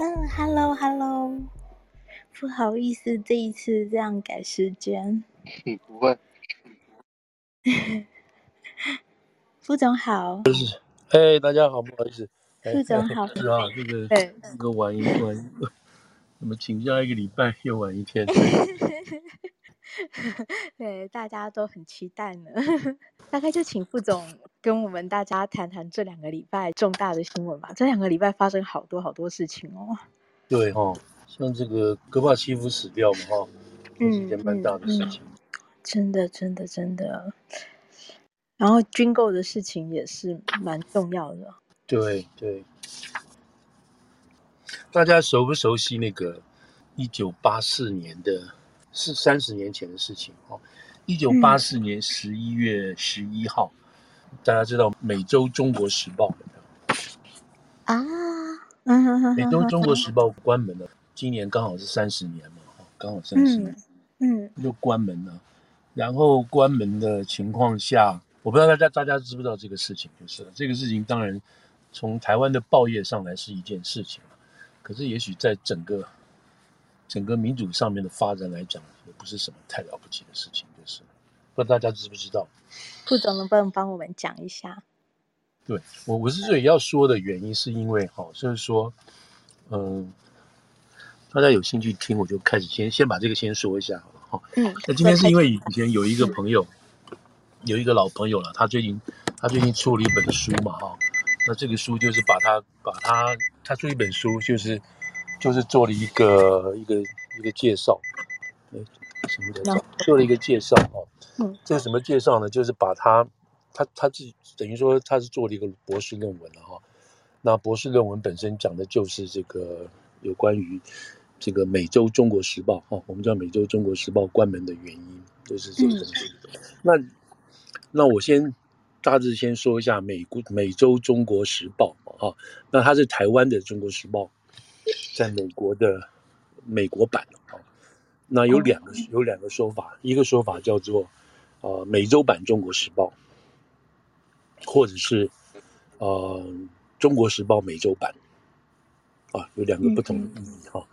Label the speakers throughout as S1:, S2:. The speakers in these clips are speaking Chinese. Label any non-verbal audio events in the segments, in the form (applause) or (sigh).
S1: 嗯，Hello Hello，不好意思，这一次这样改时间。
S2: 嗯，不会。
S1: 副总好。
S2: 是，嘿，大家好，不好意思。
S1: 副总好。(laughs)
S2: 是啊，这个这个晚一晚，(laughs) 我们请假一个礼拜，又晚一天。(laughs)
S1: 对，大家都很期待呢。大概就请副总跟我们大家谈谈这两个礼拜重大的新闻吧。这两个礼拜发生好多好多事情哦。
S2: 对哦，像这个戈巴契夫死掉嘛，哈，是一件蛮大的事情。
S1: 嗯嗯、真的，真的，真的。然后军购的事情也是蛮重要的。
S2: 对对。大家熟不熟悉那个一九八四年的？是三十年前的事情哦。一九八四年十一月十一号，嗯，大家知道每周中国时报
S1: 啊，嗯，
S2: 每周中国时报关门了。今年刚好是三十年嘛，刚好三十年，
S1: 嗯，
S2: 就关门了。然后关门的情况下，我不知道大家大家知不知道这个事情，就是这个事情，当然从台湾的报业上来是一件事情，可是也许在整个。整个民主上面的发展来讲，也不是什么太了不起的事情，就是不知道大家知不知道？
S1: 副总能不能帮我们讲一下？
S2: 对我，我之所以要说的原因，是因为哈，就是说，嗯，大家有兴趣听，我就开始先先把这个先说一下好了哈。嗯，那今天是因为以前有一个朋友，嗯、有一个老朋友了，他最近他最近出了一本书嘛哈，那这个书就是把他把他他出一本书就是。就是做了一个一个一个介绍，哎，什么的，做了一个介绍哈。嗯，这个什么介绍呢？就是把他他他自己等于说他是做了一个博士论文了哈。那博士论文本身讲的就是这个有关于这个美洲中国时报哈，我们叫美洲中国时报关门的原因，就是这个东西。嗯、那那我先大致先说一下美国美洲中国时报哈，那它是台湾的中国时报。在美国的美国版啊，那有两个有两个说法，一个说法叫做呃美洲版中国时报，或者是呃中国时报美洲版啊，有两个不同的意义哈。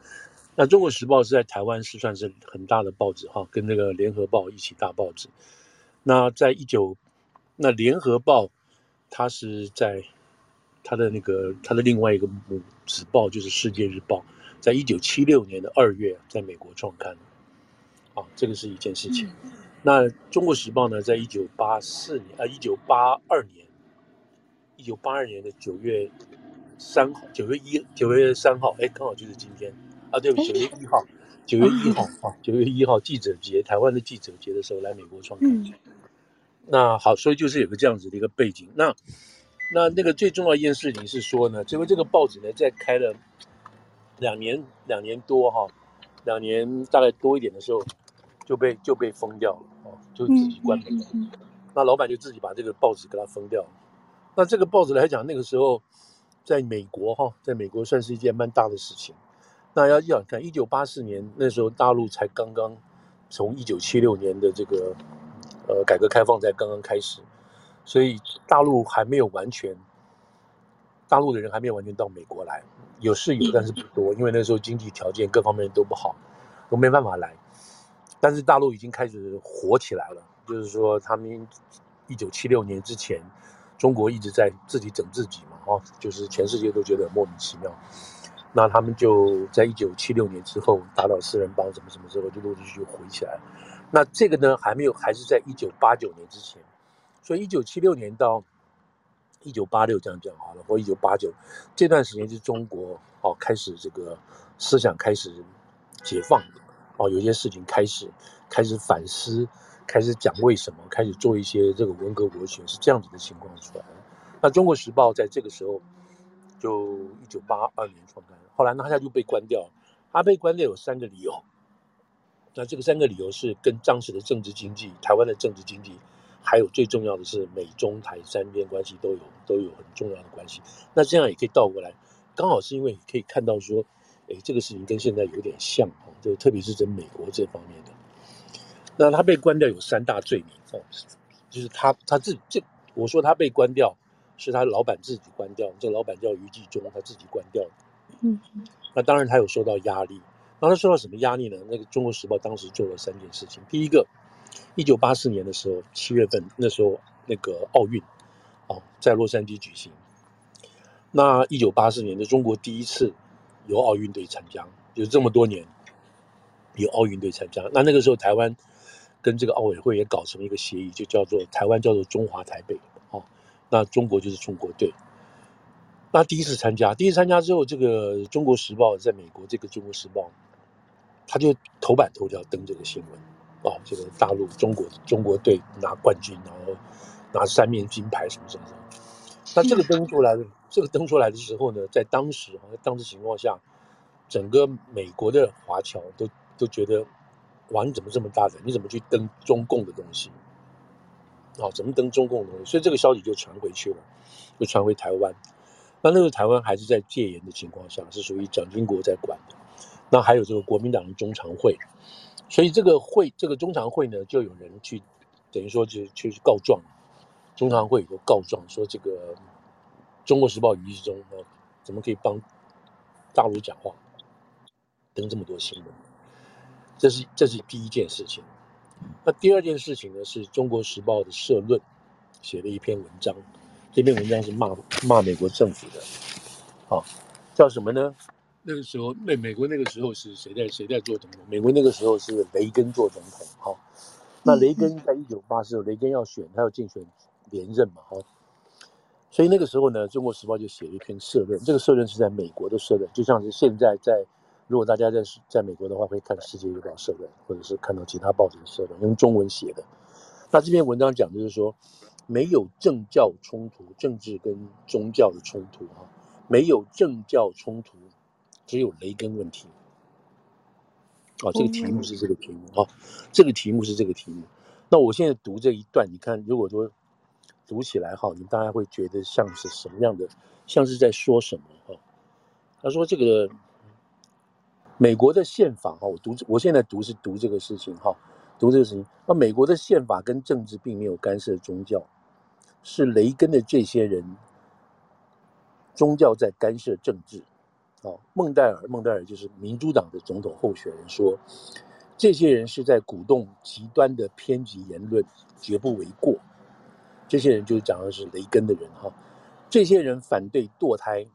S2: 那中国时报是在台湾是算是很大的报纸哈，跟那个联合报一起大报纸。那在一九那联合报它是在。它的那个，它的另外一个母子报就是《世界日报》，在一九七六年的二月在美国创刊，啊，这个是一件事情。嗯、那《中国时报》呢，在一九八四年啊，一九八二年，一九八二年的九月三号，九月一，九月三号，哎，刚好就是今天啊，对不起，九月一号，九月一号啊，九月一号记者节，台湾的记者节的时候来美国创刊。嗯、那好，所以就是有个这样子的一个背景，那。那那个最重要一件事情是说呢，因为这个报纸呢，在开了两年两年多哈，两年大概多一点的时候，就被就被封掉了哦，就自己关门了。嗯嗯嗯、那老板就自己把这个报纸给它封掉了。那这个报纸来讲，那个时候在美国哈，在美国算是一件蛮大的事情。那要要看一九八四年那时候，大陆才刚刚从一九七六年的这个呃改革开放才刚刚开始。所以大陆还没有完全，大陆的人还没有完全到美国来，有是有，但是不多，因为那时候经济条件各方面都不好，都没办法来。但是大陆已经开始火起来了，就是说他们一九七六年之前，中国一直在自己整自己嘛，哦，就是全世界都觉得莫名其妙。那他们就在一九七六年之后打倒四人帮，什么什么之后就陆陆续续火起来。那这个呢，还没有，还是在一九八九年之前。所以，一九七六年到一九八六这样讲好了，或一九八九这段时间是中国哦开始这个思想开始解放哦，有些事情开始开始反思，开始讲为什么，开始做一些这个文革文学是这样子的情况出来。那《中国时报》在这个时候就一九八二年创刊，后来呢，它就被关掉。它被关掉有三个理由，那这个三个理由是跟当时的政治经济、台湾的政治经济。还有最重要的是，美中台三边关系都有都有很重要的关系。那这样也可以倒过来，刚好是因为可以看到说，哎，这个事情跟现在有点像哦，就特别是在美国这方面的。那他被关掉有三大罪名哦，就是他他自己这我说他被关掉是他老板自己关掉，这个老板叫余纪忠，他自己关掉的。嗯，那当然他有受到压力。那他受到什么压力呢？那个《中国时报》当时做了三件事情。第一个，一九八四年的时候，七月份那时候那个奥运，哦，在洛杉矶举行。那一九八四年的中国第一次由奥运队参加，就这么多年由奥运队参加。那那个时候台湾跟这个奥委会也搞成一个协议，就叫做台湾叫做中华台北，哦，那中国就是中国队。那第一次参加，第一次参加之后，这个《中国时报》在美国，这个《中国时报》他就头版头条登这个新闻，啊，这个大陆中国中国队拿冠军，然后拿三面金牌什么什么什么。那这个登出来的，这个登出来的时候呢，在当时啊，在当时情况下，整个美国的华侨都都觉得，哇，你怎么这么大胆？你怎么去登中共的东西？啊，怎么登中共的东西？所以这个消息就传回去了，就传回台湾。那那个台湾还是在戒严的情况下，是属于蒋经国在管的。那还有这个国民党的中常会，所以这个会，这个中常会呢，就有人去，等于说就去告状。中常会有告状说，这个《中国时报》余纪忠啊，怎么可以帮大陆讲话，登这么多新闻？这是这是第一件事情。那第二件事情呢，是中国时报的社论写了一篇文章。这篇文章是骂骂美国政府的，啊，叫什么呢？那个时候，美美国那个时候是谁在谁在做总统？美国那个时候是雷根做总统，哈。那雷根在一九八四，雷根要选，他要竞选连任嘛，哈。所以那个时候呢，《中国时报》就写了一篇社论，这个社论是在美国的社论，就像是现在在，如果大家在在美国的话，会看《世界日报》社论，或者是看到其他报纸的社论，用中文写的。那这篇文章讲就是说。没有政教冲突，政治跟宗教的冲突啊，没有政教冲突，只有雷根问题。哦，这个题目是这个题目啊，这个题目是这个题目。那我现在读这一段，你看，如果说读起来哈，你大家会觉得像是什么样的，像是在说什么哈？他说这个美国的宪法哈，我读，我现在读是读这个事情哈，读这个事情。那美国的宪法跟政治并没有干涉宗教。是雷根的这些人，宗教在干涉政治。哦，孟戴尔，孟戴尔就是民主党的总统候选人说，这些人是在鼓动极端的偏激言论，绝不为过。这些人就是讲的是雷根的人哈，这些人反对堕胎，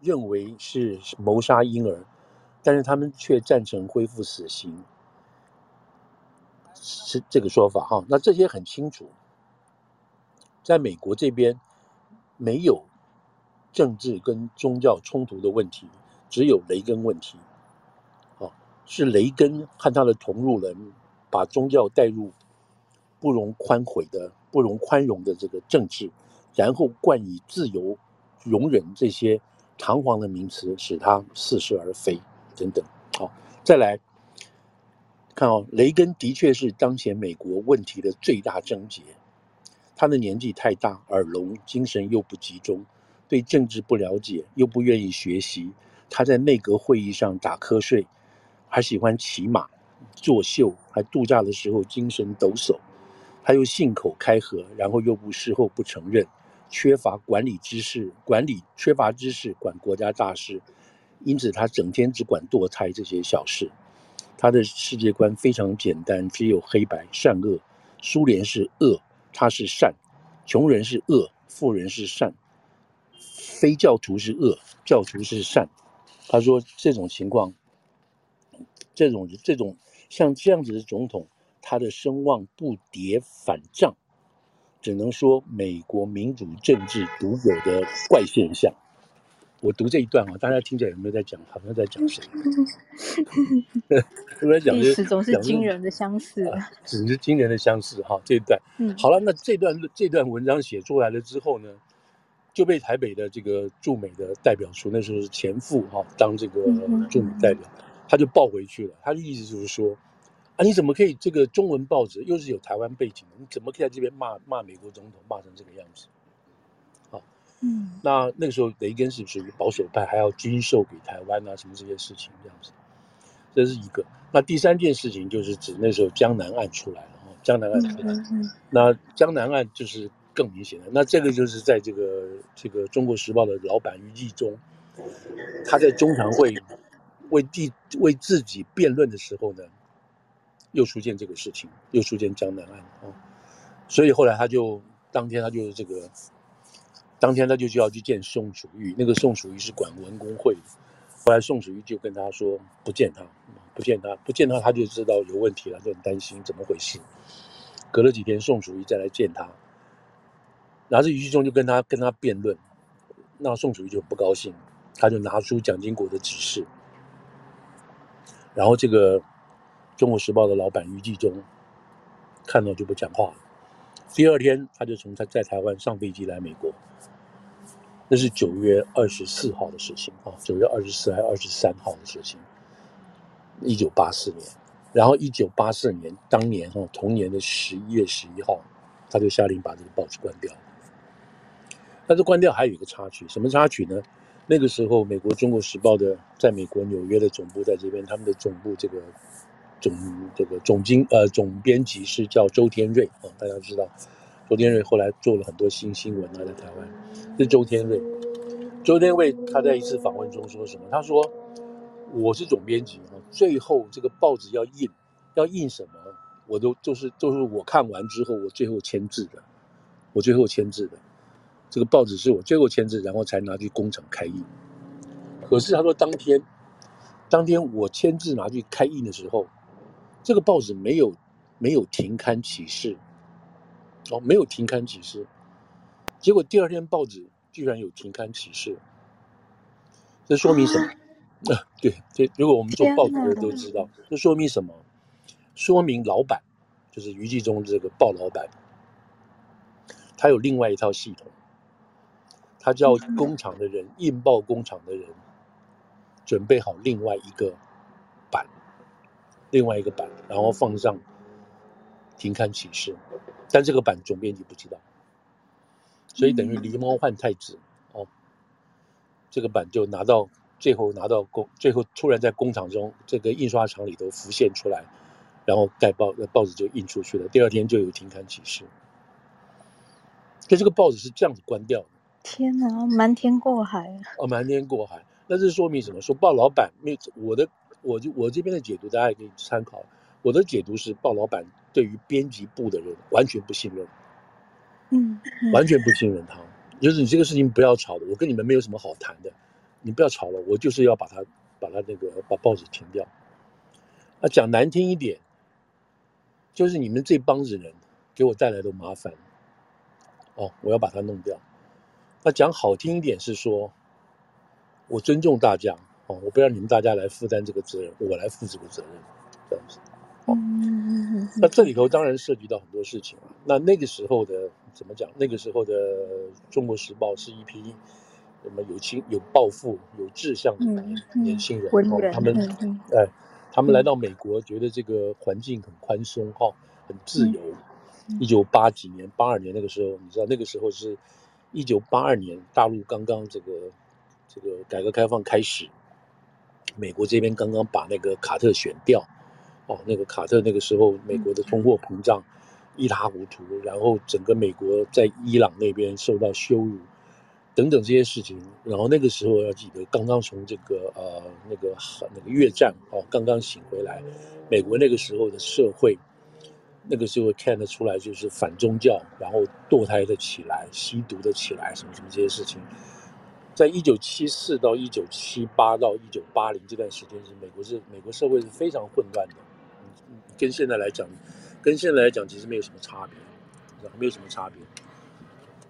S2: 认为是谋杀婴儿，但是他们却赞成恢复死刑，是这个说法哈。那这些很清楚。在美国这边，没有政治跟宗教冲突的问题，只有雷根问题。啊，是雷根和他的同路人把宗教带入不容宽悔的、不容宽容的这个政治，然后冠以自由、容忍这些堂皇的名词，使他似是而非等等。好，再来看哦，雷根的确是当前美国问题的最大症结。他的年纪太大，耳聋，精神又不集中，对政治不了解，又不愿意学习。他在内阁会议上打瞌睡，还喜欢骑马、作秀，还度假的时候精神抖擞。他又信口开河，然后又不事后不承认，缺乏管理知识，管理缺乏知识管国家大事，因此他整天只管堕胎这些小事。他的世界观非常简单，只有黑白善恶。苏联是恶。他是善，穷人是恶，富人是善，非教徒是恶，教徒是善。他说这种情况，这种这种像这样子的总统，他的声望不跌反涨，只能说美国民主政治独有的怪现象。我读这一段啊，大家听起来有没有在讲？好像在讲谁？(laughs)
S1: 历史总是惊人的相似，
S2: 只是惊人的相似哈。这一段，嗯，好了，那这段这段文章写出来了之后呢，就被台北的这个驻美的代表处，那时候是前副哈，当这个驻美代表，他就报回去了。他的意思就是说，啊，你怎么可以这个中文报纸又是有台湾背景的，你怎么可以在这边骂骂美国总统，骂成这个样子？
S1: 嗯，
S2: 那那个时候雷根是属于保守派，还要军售给台湾啊，什么这些事情这样子，这是一个。那第三件事情就是指那时候江南案出来了哈，江南案出来，那江南案就是更明显的。那这个就是在这个这个《中国时报》的老板余纪忠，他在中常会为地为自己辩论的时候呢，又出现这个事情，又出现江南案啊，所以后来他就当天他就这个，当天他就就要去见宋楚瑜，那个宋楚瑜是管文工会的，后来宋楚瑜就跟他说不见他，不见他，不见他，他就知道有问题了，就很担心怎么回事。隔了几天，宋楚瑜再来见他，然后这余纪忠就跟他跟他辩论，那宋楚瑜就不高兴。他就拿出蒋经国的指示，然后这个《中国时报》的老板余纪忠看到就不讲话了。第二天，他就从他在台湾上飞机来美国，那是九月二十四号的事情啊，九月二十四还是二十三号的事情，一九八四年。然后一九八四年当年哈同年的十一月十一号，他就下令把这个报纸关掉。但是关掉还有一个插曲，什么插曲呢？那个时候，美国《中国时报》的在美国纽约的总部在这边，他们的总部这个总这个总经呃总编辑是叫周天瑞啊，大家知道，周天瑞后来做了很多新新闻啊，在台湾，是周天瑞。周天瑞他在一次访问中说什么？他说：“我是总编辑啊，最后这个报纸要印，要印什么，我都就是就是我看完之后，我最后签字的，我最后签字的。”这个报纸是我最后签字，然后才拿去工厂开印。可是他说，当天，当天我签字拿去开印的时候，这个报纸没有没有停刊启事，哦，没有停刊启事。结果第二天报纸居然有停刊启事，这说明什么？啊，啊，对，这如果我们做报纸的都知道，这说明什么？说明老板就是余纪忠这个鲍老板，他有另外一套系统。他叫工厂的人，印报工厂的人，准备好另外一个板，另外一个板，然后放上停刊启事，但这个板总编辑不知道，所以等于狸猫换太子哦，这个板就拿到最后拿到工，最后突然在工厂中这个印刷厂里头浮现出来，然后盖报，报纸就印出去了，第二天就有停刊启事，可这个报纸是这样子关掉的。
S1: 天哪，瞒天过海
S2: 哦，瞒天过海，那这是说明什么？说鲍老板没有我的，我就我这边的解读，大家也可以参考。我的解读是，鲍老板对于编辑部的人完全不信任，
S1: 嗯，嗯，
S2: 完全不信任他。就是你这个事情不要吵了，我跟你们没有什么好谈的，你不要吵了，我就是要把它把它那个把报纸停掉。啊讲难听一点，就是你们这帮子人给我带来的麻烦，哦，我要把它弄掉。那讲好听一点是说，我尊重大家哦，我不让你们大家来负担这个责任，我来负这个责任，这样子。哦，那这里头当然涉及到很多事情了。那那个时候的怎么讲？那个时候的《中国时报》是一批什么有情、有抱负、有志向的年年轻人哦，他们哎，他们来到美国，觉得这个环境很宽松哈，很自由。一九八几年、八二年那个时候，你知道那个时候是。一九八二年，大陆刚刚这个这个改革开放开始，美国这边刚刚把那个卡特选掉，哦，那个卡特那个时候，美国的通货膨胀一塌糊涂，然后整个美国在伊朗那边受到羞辱，等等这些事情，然后那个时候要记得，刚刚从这个呃那个那个越战哦刚刚醒回来，美国那个时候的社会。那个时候看得出来，就是反宗教，然后堕胎的起来，吸毒的起来，什么什么这些事情，在一九七四到一九七八到一九八零这段时间，是美国是美国社会是非常混乱的，跟现在来讲，跟现在来讲其实没有什么差别，没有什么差别，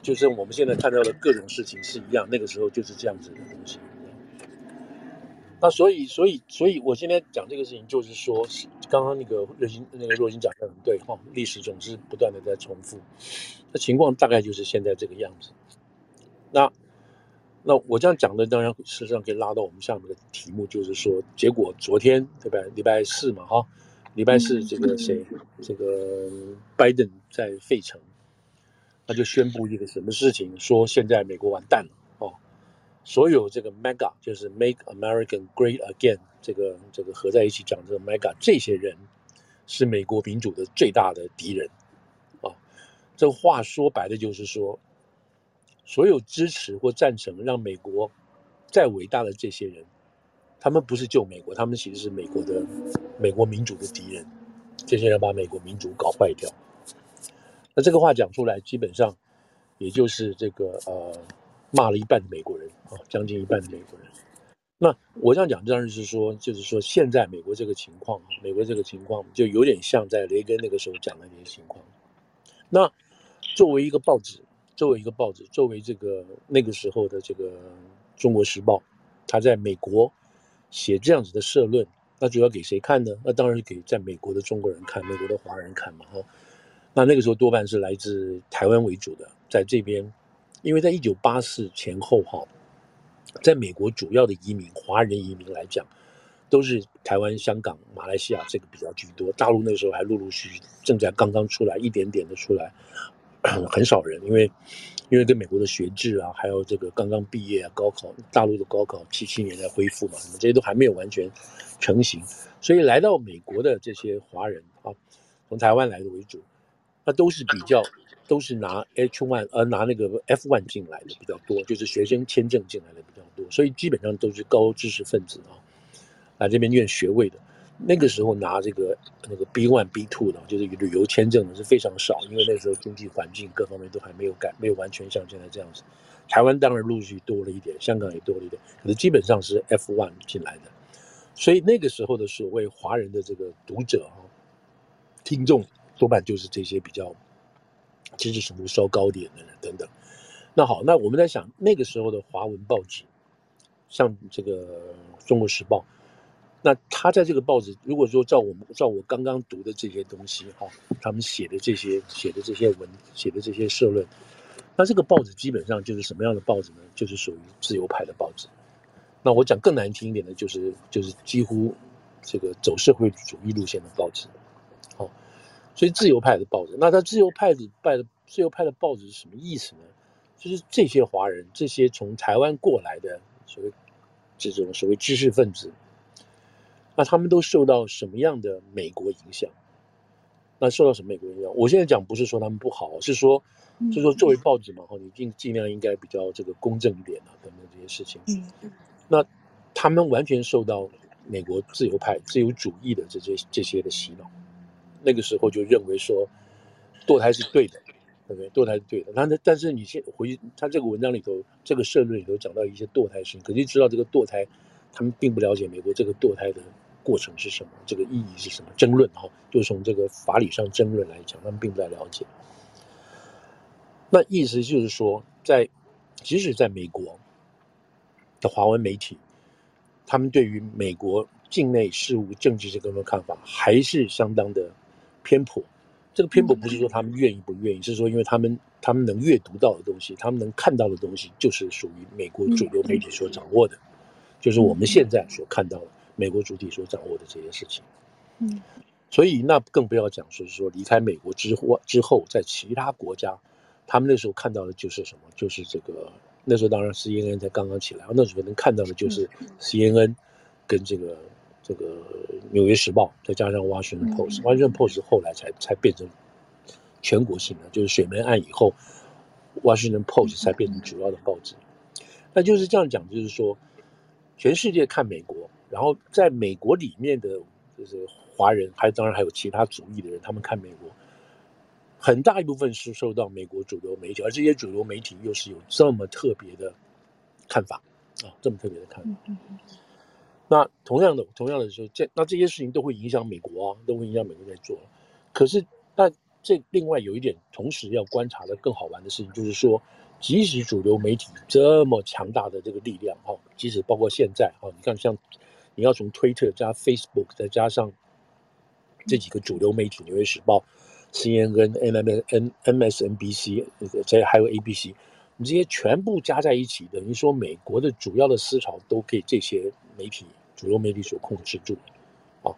S2: 就是我们现在看到的各种事情是一样，那个时候就是这样子的东西。那所以，所以，所以我今天讲这个事情，就是说，刚刚那个若星，那个若星讲的很对哈，历史总是不断的在重复，那情况大概就是现在这个样子。那，那我这样讲的，当然事实上可以拉到我们下面的题目，就是说，结果昨天对吧？礼拜四嘛哈，礼拜四这个谁，这个拜登在费城，他就宣布一个什么事情，说现在美国完蛋了。所有这个 MAGA 就是 Make American Great Again，这个这个合在一起讲这个 MAGA，这些人是美国民主的最大的敌人啊。这话说白了就是说，所有支持或赞成让美国再伟大的这些人，他们不是救美国，他们其实是美国的美国民主的敌人。这些人把美国民主搞坏掉。那这个话讲出来，基本上也就是这个呃骂了一半的美国人啊，将近一半的美国人。那我这样讲当然是说，就是说现在美国这个情况，美国这个情况就有点像在雷根那个时候讲的那些情况。那作为一个报纸，作为一个报纸，作为这个那个时候的这个《中国时报》，他在美国。写这样子的社论，那主要给谁看呢？那当然是给在美国的中国人看，美国的华人看嘛。哈，那那个时候多半是来自台湾为主的，在这边，因为在一九八四前后，哈，在美国主要的移民华人移民来讲，都是台湾、香港、马来西亚这个比较居多，大陆那时候还陆陆续续正在刚刚出来，一点点的出来，很少人，因为。因为跟美国的学制啊，还有这个刚刚毕业啊，高考，大陆的高考七七年才恢复嘛，这些都还没有完全成型，所以来到美国的这些华人啊，从台湾来的为主，那都是比较都是拿 H one 呃拿那个 F one 进来的比较多，就是学生签证进来的比较多，所以基本上都是高知识分子啊，来这边念学位的。那个时候拿这个那个 B one B two 的，就是旅游签证的是非常少，因为那时候经济环境各方面都还没有改，没有完全像现在这样子。台湾当然陆续多了一点，香港也多了一点，可是基本上是 F one 进来的。所以那个时候的所谓华人的这个读者啊，听众多半就是这些比较知识程度稍高点的人等等。那好，那我们在想那个时候的华文报纸，像这个《中国时报》。那他在这个报纸，如果说照我们照我刚刚读的这些东西哈，他们写的这些写的这些文写的这些社论，那这个报纸基本上就是什么样的报纸呢？就是属于自由派的报纸。那我讲更难听一点的，就是就是几乎这个走社会主义路线的报纸。好，所以自由派的报纸，那他自由派的派的自由派的报纸是什么意思呢？就是这些华人，这些从台湾过来的所谓这种所谓知识分子。那他们都受到什么样的美国影响？那受到什么美国影响？我现在讲不是说他们不好，是说，是说作为报纸嘛，哈，你尽尽量应该比较这个公正一点啊，等等这些事情。嗯，那他们完全受到美国自由派、自由主义的这些这些的洗脑，那个时候就认为说堕胎是对的，对不对？堕胎是对的。那但是你先回去，他这个文章里头，这个社论里头讲到一些堕胎事情，可是知道这个堕胎，他们并不了解美国这个堕胎的。过程是什么？这个意义是什么？争论哈，就从这个法理上争论来讲，他们并不太了解。那意思就是说，在即使在美国的华文媒体，他们对于美国境内事务、政治这个的看法，还是相当的偏颇。这个偏颇不是说他们愿意不愿意，是说因为他们他们能阅读到的东西，他们能看到的东西，就是属于美国主流媒体所掌握的，就是我们现在所看到的。美国主体所掌握的这些事情，嗯，所以那更不要讲说是说离开美国之后之后，在其他国家，他们那时候看到的就是什么？就是这个那时候当然 CNN 才刚刚起来，那时候能看到的就是 CNN 跟这个这个纽约时报，再加上 Washington Post，Washington Post 后来才才变成全国性的，就是水门案以后，Washington Post 才变成主要的报纸。那就是这样讲，就是说全世界看美国。然后在美国里面的就是华人，还当然还有其他族裔的人，他们看美国，很大一部分是受到美国主流媒体，而这些主流媒体又是有这么特别的看法啊，这么特别的看法。那同样的，同样的说，这那这些事情都会影响美国啊，都会影响美国在做。可是，那这另外有一点，同时要观察的更好玩的事情，就是说。即使主流媒体这么强大的这个力量，哈，即使包括现在，哈，你看像你要从推特加 Facebook，再加上这几个主流媒体，《纽约时报》、CNN、M、MSNBC，这还有 ABC，你这些全部加在一起，等于说美国的主要的思潮都给这些媒体、主流媒体所控制住，啊，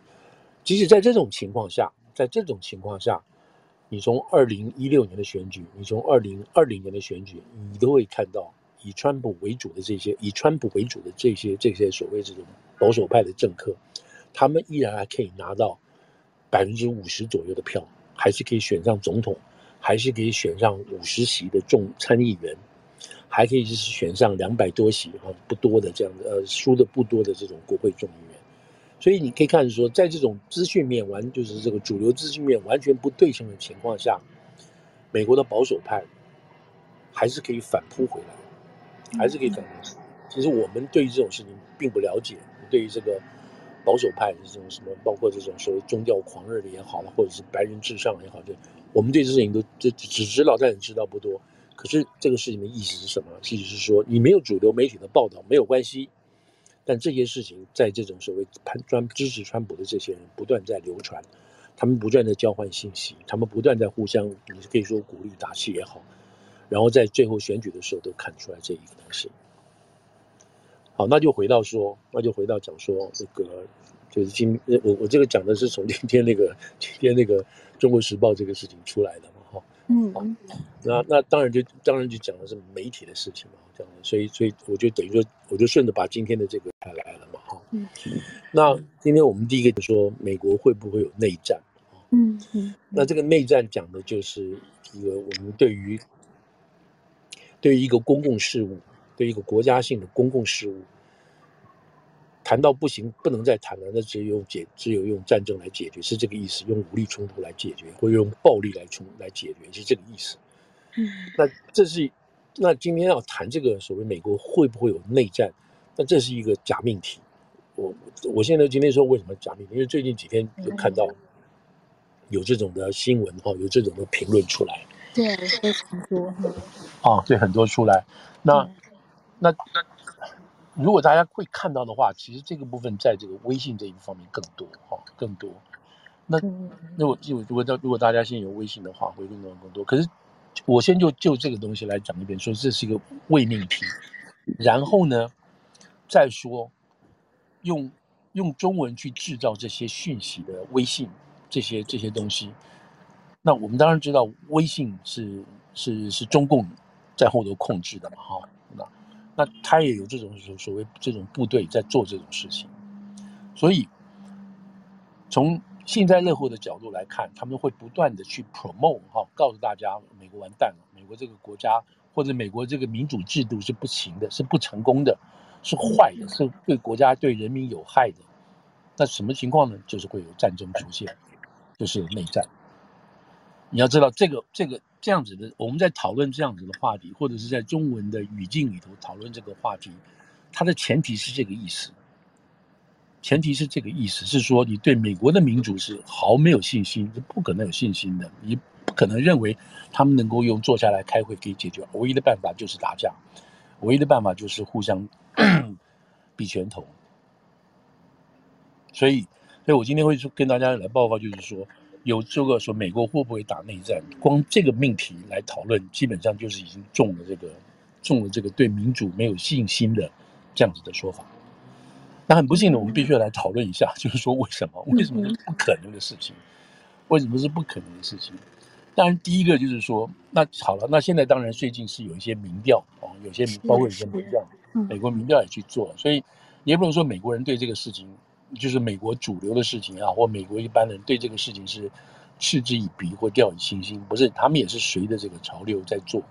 S2: 即使在这种情况下，在这种情况下。你从二零一六年的选举，你从二零二零年的选举，你都会看到以川普为主的这些以川普为主的这些这些所谓这种保守派的政客，他们依然还可以拿到百分之五十左右的票，还是可以选上总统，还是可以选上五十席的众参议员，还可以就是选上两百多席啊，不多的这样的呃，输的不多的这种国会众议员。所以你可以看说，在这种资讯面完就是这个主流资讯面完全不对称的情况下，美国的保守派还是可以反扑回来，还是可以反扑。其实我们对于这种事情并不了解，对于这个保守派的这种什么，包括这种所谓宗教狂热的也好了，或者是白人至上也好，这我们对这事情都只只知道，但也知道不多。可是这个事情的意思是什么？意思是说，你没有主流媒体的报道没有关系，但这些事情在这种所谓专支持川普的这些人不断在流传，他们不断在交换信息，他们不断在互相，你可以说鼓励打气也好，然后在最后选举的时候都看出来这一个东西。好，那就回到说，那就回到讲说这个，就是今我我这个讲的是从今天那个今天那个《中国时报》这个事情出来的。
S1: 嗯，
S2: 那那当然就当然就讲的是媒体的事情嘛，这样的，所以所以我就等于说，我就顺着把今天的这个带来了嘛，哈，嗯，那今天我们第一个就说美国会不会有内战？
S1: 嗯嗯，
S2: 那这个内战讲的就是一个我们对于对于一个公共事务，对于一个国家性的公共事务。谈到不行，不能再谈了，那只有用解，只有用战争来解决，是这个意思。用武力冲突来解决，或用暴力来冲来解决，是这个意思。
S1: 嗯，
S2: 那这是，那今天要谈这个所谓美国会不会有内战？那这是一个假命题。我我现在今天说为什么假命题？因为最近几天有看到有这种的新闻哈，有这种的评论出来。
S1: 对，非常多哈。
S2: 啊，对，很多出来。那那那。如果大家会看到的话，其实这个部分在这个微信这一方面更多哈，更多。那那我如果如果如果大家现在有微信的话，会更多更多。可是我先就就这个东西来讲一遍，说这是一个伪命题，然后呢，再说用用中文去制造这些讯息的微信这些这些东西。那我们当然知道，微信是是是中共在后头控制的嘛，哈。那他也有这种所所谓这种部队在做这种事情，所以从幸灾乐祸的角度来看，他们会不断的去 promote 哈，告诉大家美国完蛋了，美国这个国家或者美国这个民主制度是不行的，是不成功的，是坏的，是对国家对人民有害的。那什么情况呢？就是会有战争出现，就是内战。你要知道这个这个。这样子的，我们在讨论这样子的话题，或者是在中文的语境里头讨论这个话题，它的前提是这个意思。前提是这个意思，是说你对美国的民主是毫没有信心，是不可能有信心的。你不可能认为他们能够用坐下来开会可以解决，唯一的办法就是打架，唯一的办法就是互相 (coughs) 比拳头。所以，所以我今天会跟大家来报告，就是说。有这个说美国会不会打内战，光这个命题来讨论，基本上就是已经中了这个中了这个对民主没有信心的这样子的说法。那很不幸的，我们必须要来讨论一下，就是说为什么？为什么是不可能的事情？为什么是不可能的事情？当然，第一个就是说，那好了，那现在当然最近是有一些民调哦，有些包括一些民调，美国民调也去做，所以也不能说美国人对这个事情。就是美国主流的事情啊，或美国一般人对这个事情是嗤之以鼻或掉以轻心，不是，他们也是随着这个潮流在做。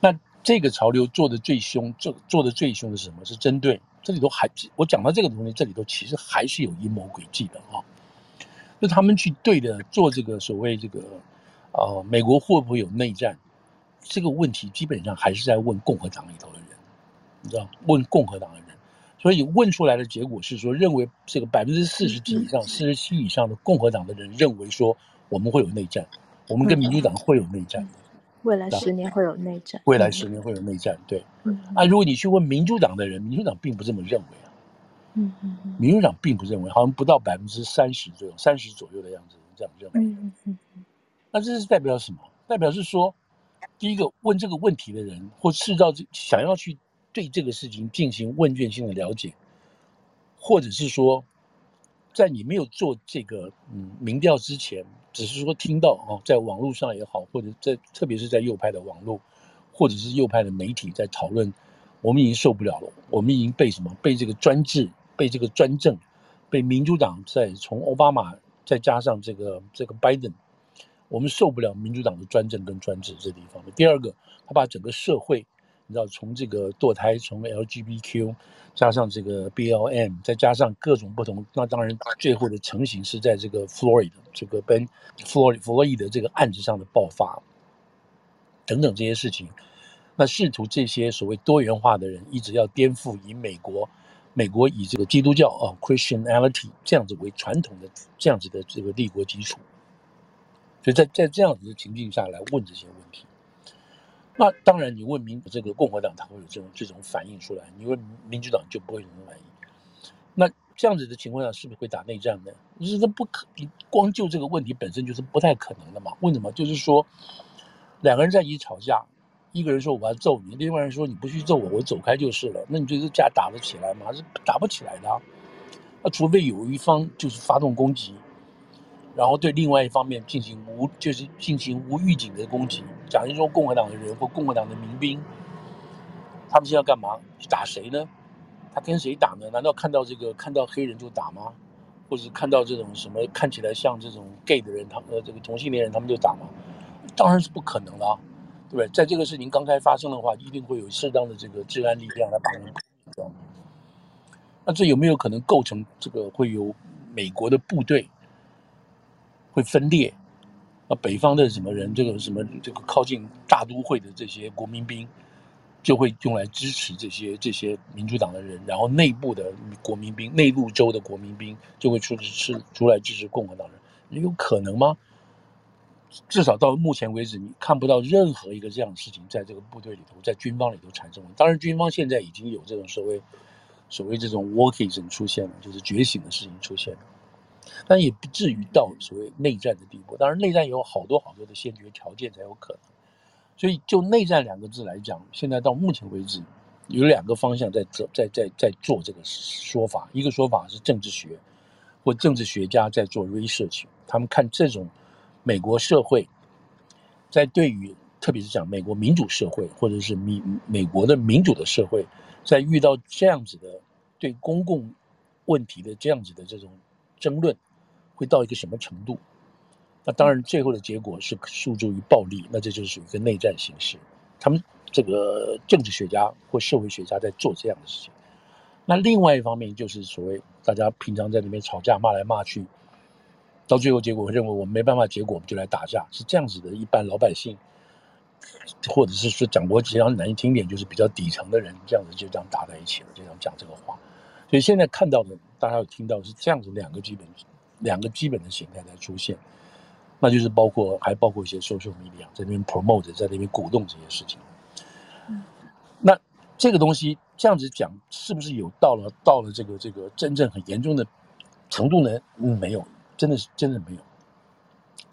S2: 那这个潮流做的最凶，做做的最凶的是什么？是针对这里头还我讲到这个东西，这里头其实还是有阴谋诡计的啊。就他们去对的做这个所谓这个呃，美国会不会有内战这个问题，基本上还是在问共和党里头的人，你知道，问共和党的人。所以问出来的结果是说，认为这个百分之四十几以上、四十七以上的共和党的人认为说，我们会有内战，我们跟民主党会有内战。
S1: 未来十年会有内战。
S2: 未来十年会有内战，对。啊，如果你去问民主党的人，民主党并不这么认为啊。
S1: 嗯嗯嗯。
S2: 民主党并不认为，好像不到百分之三十左右，三十左右的样子这样认为。
S1: 嗯嗯嗯。
S2: 那这是代表什么？代表是说，第一个问这个问题的人，或制造这想要去。对这个事情进行问卷性的了解，或者是说，在你没有做这个嗯民调之前，只是说听到哦，在网络上也好，或者在特别是在右派的网络，或者是右派的媒体在讨论，我们已经受不了了，我们已经被什么被这个专制，被这个专政，被民主党在从奥巴马再加上这个这个拜登，我们受不了民主党的专政跟专制这地方。第二个，他把整个社会。你知道，从这个堕胎，从 LGBTQ，加上这个 BLM，再加上各种不同，那当然最后的成型是在这个 Floyd 这个跟弗洛弗洛伊德这个案子上的爆发，等等这些事情，那试图这些所谓多元化的人一直要颠覆以美国，美国以这个基督教啊 Christianity 这样子为传统的这样子的这个立国基础，所以在在这样子的情境下来问这些问题。那当然，你问民这个共和党，他会有这种这种反应出来；你问民主党，就不会有这种反应。那这样子的情况下，是不是会打内战呢？就是这不可，你光就这个问题本身就是不太可能的嘛。为什么？就是说，两个人在一起吵架，一个人说我要揍你，另外人说你不去揍我，我走开就是了。那你觉得架打得起来吗？是打不起来的。那除非有一方就是发动攻击。然后对另外一方面进行无就是进行无预警的攻击。假如说共和党的人或共和党的民兵，他们是要干嘛？去打谁呢？他跟谁打呢？难道看到这个看到黑人就打吗？或者看到这种什么看起来像这种 gay 的人，他们呃这个同性恋人他们就打吗？当然是不可能了，对不对？在这个事情刚开发生的话，一定会有适当的这个治安力量来把人干掉。那这有没有可能构成这个会有美国的部队？会分裂，那北方的什么人，这个什么这个靠近大都会的这些国民兵，就会用来支持这些这些民主党的人，然后内部的国民兵，内陆州的国民兵就会出支持出来支持共和党人，有可能吗？至少到目前为止，你看不到任何一个这样的事情在这个部队里头，在军方里头产生。当然，军方现在已经有这种所谓所谓这种 wokeism 出现了，就是觉醒的事情出现了。但也不至于到所谓内战的地步。当然，内战有好多好多的先决条件才有可能。所以，就内战两个字来讲，现在到目前为止，有两个方向在做，在在在做这个说法。一个说法是政治学或政治学家在做 research，他们看这种美国社会在对于，特别是讲美国民主社会或者是民美国的民主的社会，在遇到这样子的对公共问题的这样子的这种。争论会到一个什么程度？那当然，最后的结果是诉诸于暴力，那这就是属于一个内战形式。他们这个政治学家或社会学家在做这样的事情。那另外一方面，就是所谓大家平常在那边吵架骂来骂去，到最后结果认为我们没办法，结果我们就来打架，是这样子的。一般老百姓，或者是说讲过比较难听点，就是比较底层的人，这样子就这样打在一起了，就这样讲这个话。所以现在看到的。大家有听到是这样子两个基本两个基本的形态在出现，那就是包括还包括一些 social media 在那边 promote 在那边鼓动这些事情。嗯，那这个东西这样子讲是不是有到了到了这个这个真正很严重的程度呢？嗯，没有，真的是真的没有，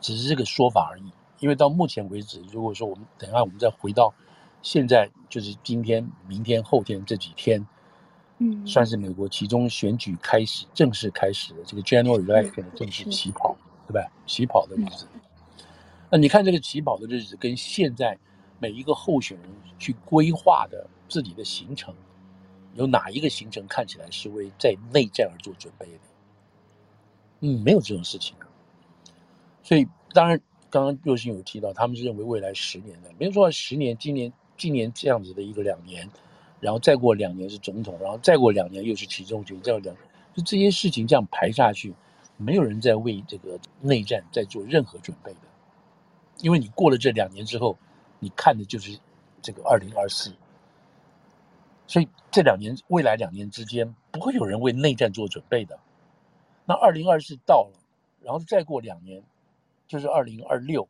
S2: 只是这个说法而已。因为到目前为止，如果说我们等一下我们再回到现在，就是今天、明天、后天这几天。嗯，算是美国其中选举开始正式开始的这个 General Election 的正式起跑，对吧？起跑的日子。那你看这个起跑的日子，跟现在每一个候选人去规划的自己的行程，有哪一个行程看起来是为在内战而做准备的？嗯，没有这种事情啊。所以当然，刚刚若星有提到，他们是认为未来十年的，没有说十年，今年今年这样子的一个两年。然后再过两年是总统，然后再过两年又是其中选，这样两，就这些事情这样排下去，没有人在为这个内战在做任何准备的，因为你过了这两年之后，你看的就是这个二零二四，所以这两年未来两年之间不会有人为内战做准备的，那二零二四到了，然后再过两年就是二零二六，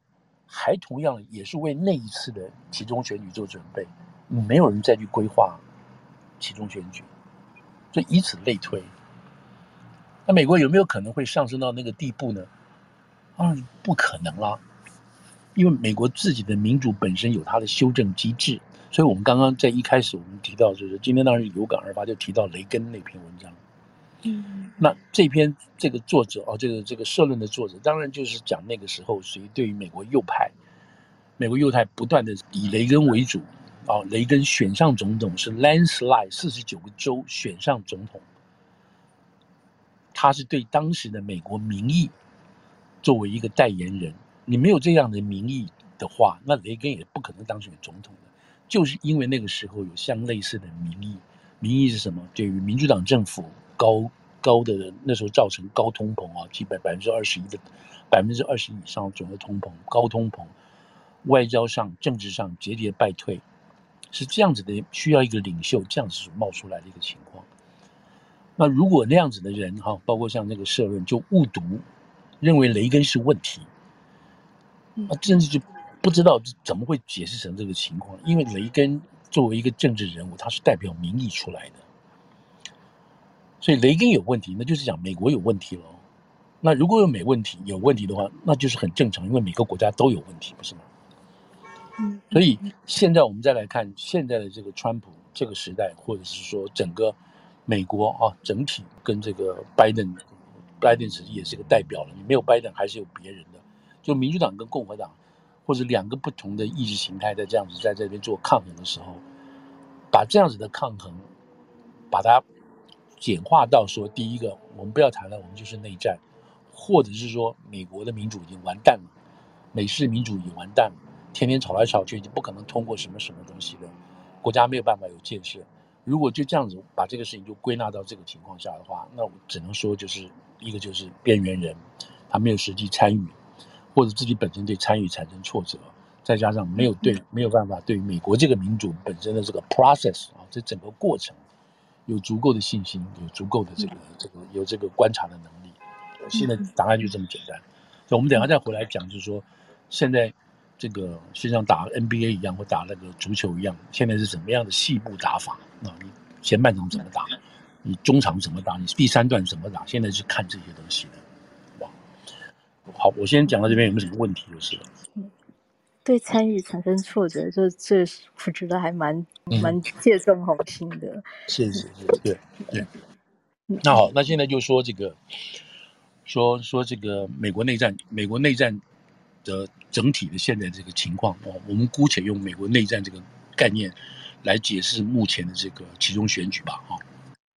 S2: 还同样也是为那一次的其中选举做准备。没有人再去规划其中选举，所以以此类推，那美国有没有可能会上升到那个地步呢？啊，不可能啦，因为美国自己的民主本身有它的修正机制，所以我们刚刚在一开始我们提到，就是今天当然有感而发，就提到雷根那篇文章。嗯，那这篇这个作者啊，这个这个社论的作者，当然就是讲那个时候，谁对于美国右派，美国右派不断的以雷根为主。哦，雷根选上总统是 landslide 四十九个州选上总统，他是对当时的美国民意作为一个代言人。你没有这样的民意的话，那雷根也不可能当选总统的。就是因为那个时候有相类似的民意，民意是什么？对于民主党政府高高的那时候造成高通膨啊，基本百分之二十一的百分之二十以上总的通膨，高通膨，外交上、政治上节节败退，是这样子的，需要一个领袖这样子所冒出来的一个情况。那如果那样子的人哈，包括像那个社论就误读，认为雷根是问题，那真的就。不知道怎么会解释成这个情况，因为雷根作为一个政治人物，他是代表民意出来的，所以雷根有问题，那就是讲美国有问题了。那如果有美问题有问题的话，那就是很正常，因为每个国家都有问题，不是吗？嗯。所以现在我们再来看现在的这个川普这个时代，或者是说整个美国啊，整体跟这个拜登，拜登实际也是个代表了，你没有拜登还是有别人的，就民主党跟共和党。或者两个不同的意识形态在这样子在这边做抗衡的时候，把这样子的抗衡，把它简化到说，第一个，我们不要谈了，我们就是内战，或者是说美国的民主已经完蛋了，美式民主已经完蛋了，天天吵来吵去，已经不可能通过什么什么东西了，国家没有办法有建设。如果就这样子把这个事情就归纳到这个情况下的话，那我只能说就是一个就是边缘人，他没有实际参与。或者自己本身对参与产生挫折，再加上没有对没有办法对于美国这个民主本身的这个 process 啊，这整个过程有足够的信心，有足够的这个这个有这个观察的能力。现在答案就这么简单。所以我们等下再回来讲，就是说现在这个就像打 NBA 一样，或打那个足球一样，现在是怎么样的细部打法啊？你前半场怎么打？你中场怎么打？你第三段怎么打？现在是看这些东西的。好，我先讲到这边有没有什么问题就是了。嗯，
S1: 对参与产生挫折，就这我觉得还蛮蛮切中红心的。
S2: 是是是，对对。那好，那现在就说这个，说说这个美国内战，美国内战的整体的现在这个情况哦，我们姑且用美国内战这个概念来解释目前的这个其中选举吧，哈。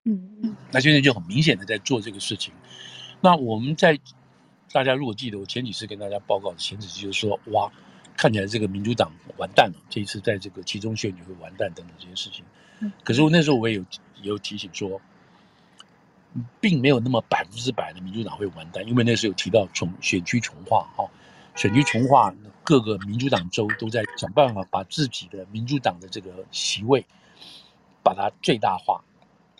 S2: 嗯嗯。那现在就很明显的在做这个事情。那我们在。大家如果记得，我前几次跟大家报告的前几次就是说，哇，看起来这个民主党完蛋了，这一次在这个其中选举会完蛋等等这些事情。可是我那时候我也有也有提醒说，并没有那么百分之百的民主党会完蛋，因为那时候有提到重选区重划哈，选区重划各个民主党州都在想办法把自己的民主党的这个席位把它最大化，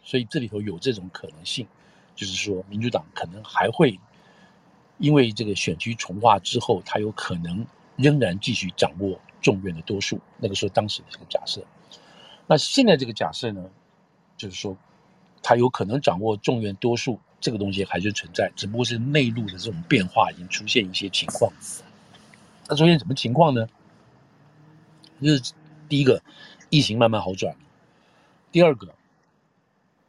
S2: 所以这里头有这种可能性，就是说民主党可能还会。因为这个选区重划之后，他有可能仍然继续掌握众院的多数。那个时候，当时的这个假设。那现在这个假设呢，就是说，他有可能掌握众院多数，这个东西还是存在，只不过是内陆的这种变化已经出现一些情况。那出现什么情况呢？就是第一个，疫情慢慢好转；第二个。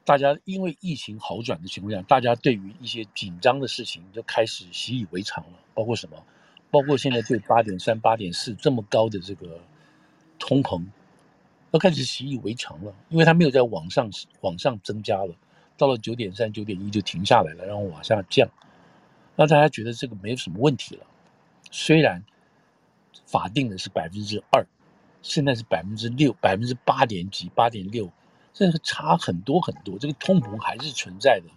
S2: 大家因为疫情好转的情况下，大家对于一些紧张的事情就开始习以为常了。包括什么？包括现在对八点三、八点四这么高的这个通膨，都开始习以为常了。因为它没有在往上往上增加了，到了九点三、九点一就停下来了，然后往下降。那大家觉得这个没有什么问题了。虽然法定的是百分之二，现在是百分之六、百分之八点几、八点六。这个差很多很多，这个通膨还是存在的，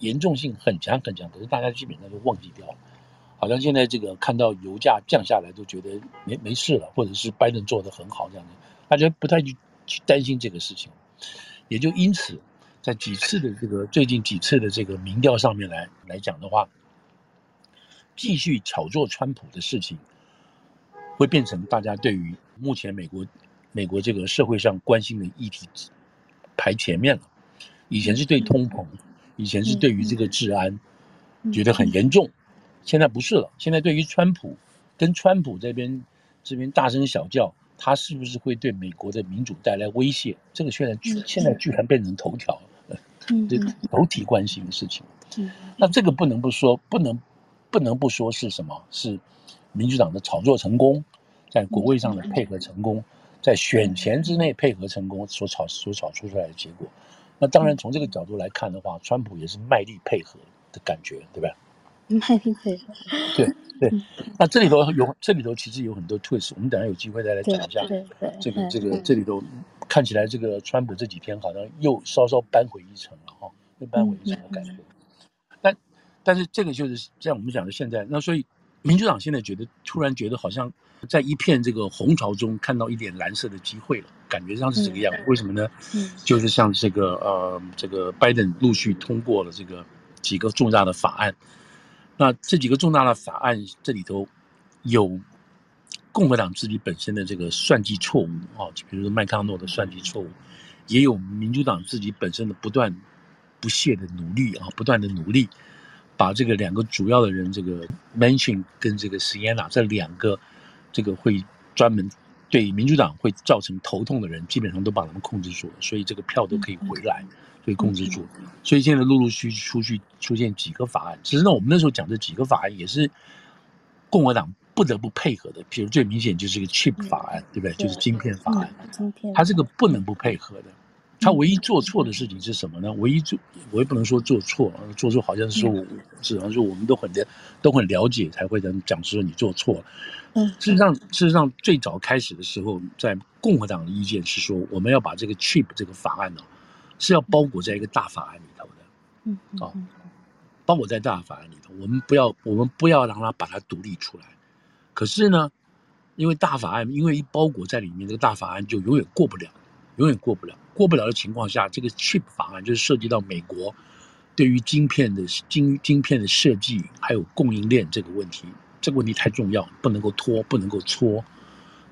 S2: 严重性很强很强，可是大家基本上都忘记掉了，好像现在这个看到油价降下来都觉得没没事了，或者是拜登做的很好这样的，大家不太去去担心这个事情，也就因此，在几次的这个最近几次的这个民调上面来来讲的话，继续炒作川普的事情，会变成大家对于目前美国美国这个社会上关心的议题。排前面了，以前是对通膨，以前是对于这个治安，觉得很严重，现在不是了。现在对于川普，跟川普这边这边大声小叫，他是不是会对美国的民主带来威胁？这个现在现在居然变成头条了，这头体关心的事情。那这个不能不说，不能不能不说是什么？是民主党的炒作成功，在国会上的配合成功。在选前之内配合成功所炒所炒出出来的结果，那当然从这个角度来看的话，川普也是卖力配合的感觉，对吧？(laughs) 对对，那这里头有这里头其实有很多 twist，我们等下有机会再来讲一下。
S1: 对对，
S2: 这个这个这里头看起来这个川普这几天好像又稍稍扳回一城了哈，又扳回一城的感觉。但但是这个就是像我们讲的现在，那所以民主党现在觉得突然觉得好像在一片这个红潮中看到一点蓝色的机会了，感觉上是这个样子。为什么呢？就是像这个呃这个拜登陆续通过了这个几个重大的法案。那这几个重大的法案，这里头有共和党自己本身的这个算计错误啊，就比如说麦康诺的算计错误，也有民主党自己本身的不断不懈的努力啊，不断的努力，把这个两个主要的人，这个 Mansion 跟这个 Sienna 这两个这个会专门对民主党会造成头痛的人，基本上都把他们控制住了，所以这个票都可以回来。被控制住，所以现在陆陆续续出去出现几个法案。其实呢，我们那时候讲这几个法案也是共和党不得不配合的。比如最明显就是一个 chip 法案，对不对？就是晶片法案。晶片，它这个不能不配合的。他唯一做错的事情是什么呢？唯一做，我也不能说做错，做错好像是说我，只能说我们都很了都很了解才会能讲说你做错。嗯，事实上，事实上最早开始的时候，在共和党的意见是说，我们要把这个 chip 这个法案呢。是要包裹在一个大法案里头的，嗯，啊，包裹在大法案里头，我们不要，我们不要让它把它独立出来。可是呢，因为大法案，因为一包裹在里面，这个大法案就永远过不了，永远过不了。过不了的情况下，这个 chip 法案就是涉及到美国对于晶片的晶晶片的设计还有供应链这个问题，这个问题太重要，不能够拖，不能够搓。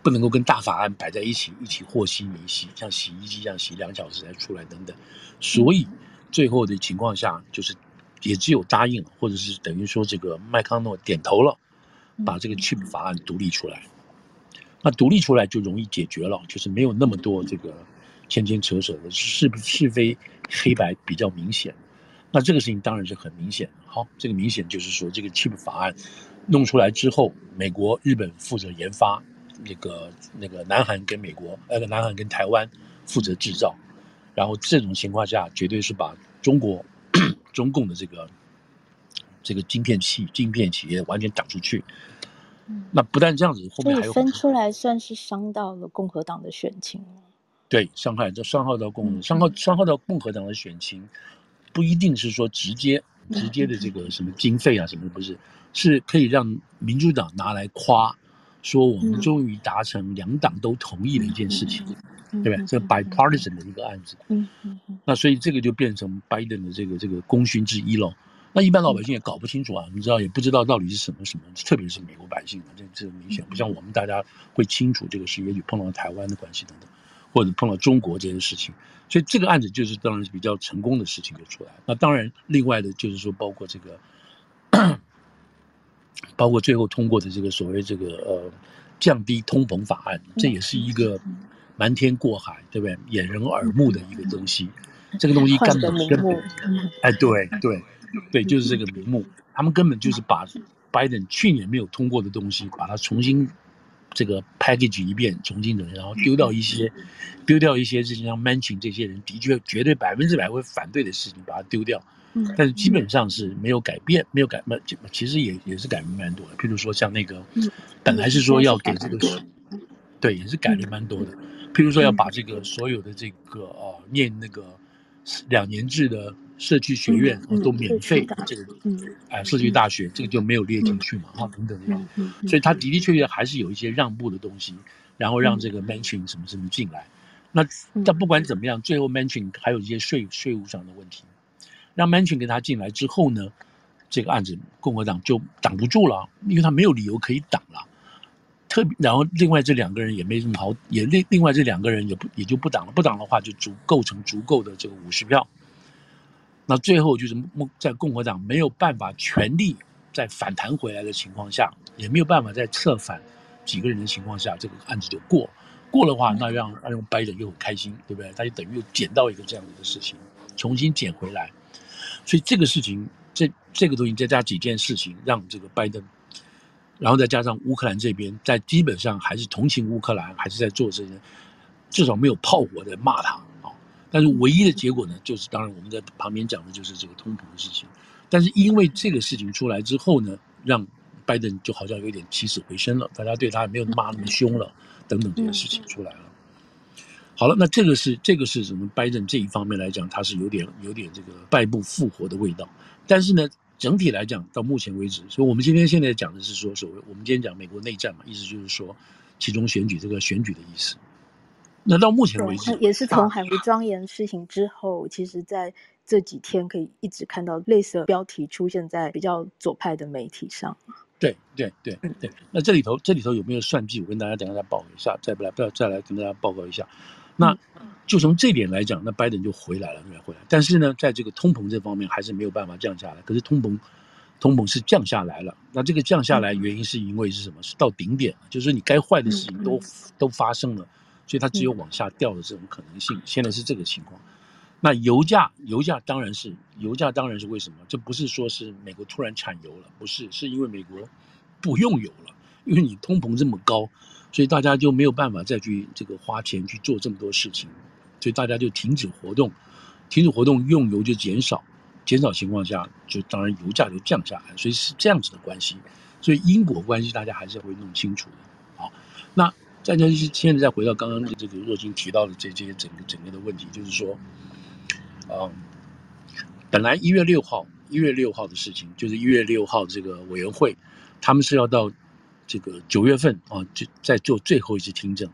S2: 不能够跟大法案摆在一起，一起和稀泥洗，像洗衣机这样洗两小时才出来等等，所以最后的情况下就是，也只有答应，或者是等于说这个麦康诺点头了，把这个 chip 法案独立出来，那独立出来就容易解决了，就是没有那么多这个牵牵扯扯的，是是非黑白比较明显，那这个事情当然是很明显。好，这个明显就是说这个 chip 法案弄出来之后，美国、日本负责研发。那个那个南韩跟美国，那个南韩跟台湾负责制造，然后这种情况下，绝对是把中国 (coughs) 中共的这个这个晶片企晶片企业完全挡出去。嗯，那不但这样子，后面还有
S1: 分出来，算是伤到了共和党的选情。
S2: 对，伤害这伤害到共伤害伤害到共和党的选情，不一定是说直接直接的这个什么经费啊什么的，不是，是可以让民主党拿来夸。说我们终于达成两党都同意的一件事情，嗯、对不对？这个 bipartisan 的一个案子，嗯嗯嗯，那所以这个就变成 Biden 的这个这个功勋之一喽。那一般老百姓也搞不清楚啊，你知道也不知道到底是什么什么，特别是美国百姓啊，这这明显不像我们大家会清楚这个事，也许碰到台湾的关系等等，或者碰到中国这些事情，所以这个案子就是当然是比较成功的事情就出来。那当然，另外的就是说包括这个。包括最后通过的这个所谓这个呃降低通膨法案，这也是一个瞒天过海，对不对？掩人耳目的一个东西。这个东西根本根本，哎，对对对，就是这个名目。他们根本就是把拜登去年没有通过的东西，把它重新这个 package 一遍，重新的，然后丢掉一些，丢掉一些，就像 Manchin 这些人的确绝对百分之百会反对的事情，把它丢掉。但是基本上是没有改变，没有改，其实也也是改变蛮多的。譬如说像那个，本来是说要给这个，对，也是改了蛮多的。譬如说要把这个所有的这个呃，念那个两年制的社区学院都免费，这个，哎，社区大学这个就没有列进去嘛，哈，等等的。所以他的的确确还是有一些让步的东西，然后让这个 Manchin 什么什么进来。那但不管怎么样，最后 Manchin 还有一些税税务上的问题。让 Manchin 跟他进来之后呢，这个案子共和党就挡不住了，因为他没有理由可以挡了。特别，然后另外这两个人也没什么好，也另另外这两个人也不也就不挡了，不挡的话就足构成足够的这个五十票。那最后就是在共和党没有办法全力再反弹回来的情况下，也没有办法再策反几个人的情况下，这个案子就过。过的话，那让让拜登又很开心，对不对？他就等于又捡到一个这样子的事情，重新捡回来。所以这个事情，这这个东西再加几件事情，让这个拜登，然后再加上乌克兰这边，在基本上还是同情乌克兰，还是在做这些，至少没有炮火在骂他啊。但是唯一的结果呢，就是当然我们在旁边讲的就是这个通膨的事情。但是因为这个事情出来之后呢，让拜登就好像有点起死回生了，大家对他也没有骂那么凶了，等等这些事情出来了。好了，那这个是这个是什么？拜登这一方面来讲，他是有点有点这个败部复活的味道。但是呢，整体来讲，到目前为止，所以我们今天现在讲的是说，所谓我们今天讲美国内战嘛，意思就是说，其中选举这个选举的意思。那到目前为止，
S1: 也是从海湖庄园事情之后，其实在这几天可以一直看到类似的标题出现在比较左派的媒体上。
S2: 对对对对。那这里头这里头有没有算计？我跟大家等一下再报一下，再不来不要再来跟大家报告一下。那就从这点来讲，那拜登就回来了，回来。但是呢，在这个通膨这方面还是没有办法降下来。可是通膨，通膨是降下来了。那这个降下来原因是因为是什么？是到顶点了，就是说你该坏的事情都都发生了，所以它只有往下掉的这种可能性。现在是这个情况。那油价，油价当然是油价当然是为什么？这不是说是美国突然产油了，不是，是因为美国不用油了，因为你通膨这么高。所以大家就没有办法再去这个花钱去做这么多事情，所以大家就停止活动，停止活动，用油就减少，减少情况下，就当然油价就降下来，所以是这样子的关系。所以因果关系大家还是会弄清楚的。好，那再就是现在再回到刚刚的这个若金提到的这这些整个整个的问题，就是说，嗯，本来一月六号一月六号的事情，就是一月六号这个委员会，他们是要到。这个九月份啊，就在做最后一次听证，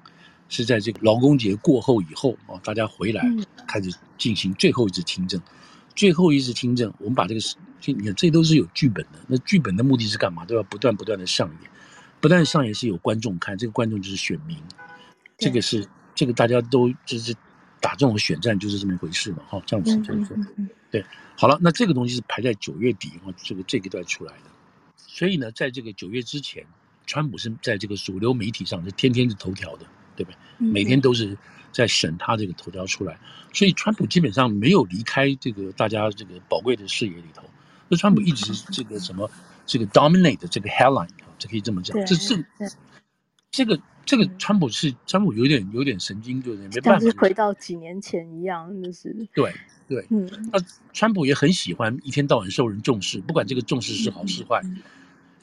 S2: 是在这个劳工节过后以后啊，大家回来开始进行最后一次听证。最后一次听证，我们把这个你看，这都是有剧本的。那剧本的目的是干嘛？都要不断不断的上演，不断上演是有观众看，这个观众就是选民。这个是这个大家都就是打这种选战就是这么一回事嘛，哈，这样子这样子。对，好了，那这个东西是排在九月底啊，这个这个段出来的。所以呢，在这个九月之前。川普是在这个主流媒体上是天天是头条的，对不对？每天都是在审他这个头条出来，所以川普基本上没有离开这个大家这个宝贵的视野里头。那川普一直这个什么这个 dominate 这个 headline 啊，这可以这么讲。这这这个这个川普是川普有点有点神经，就是？没办法，
S1: 回到几年前一样，真的是
S2: 对对。嗯，那川普也很喜欢一天到晚受人重视，不管这个重视是好是坏。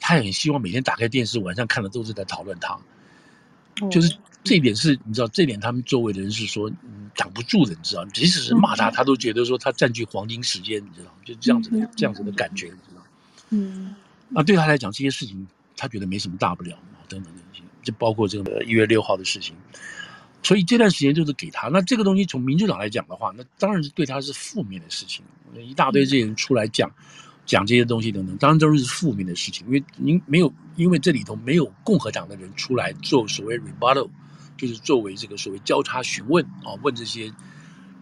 S2: 他也很希望每天打开电视，晚上看的都是在讨论他，就是这一点是，你知道，这一点他们周围的人是说，嗯，挡不住的，你知道，即使是骂他，他都觉得说他占据黄金时间，你知道，就这样子的，这样子的感觉，你知道，嗯，那对他来讲，这些事情他觉得没什么大不了，等等等等，就包括这个一月六号的事情，所以这段时间就是给他。那这个东西从民主党来讲的话，那当然是对他是负面的事情，一大堆这些人出来讲。讲这些东西等等，当然都是负面的事情，因为您没有，因为这里头没有共和党的人出来做所谓 rebuttal，就是作为这个所谓交叉询问啊，问这些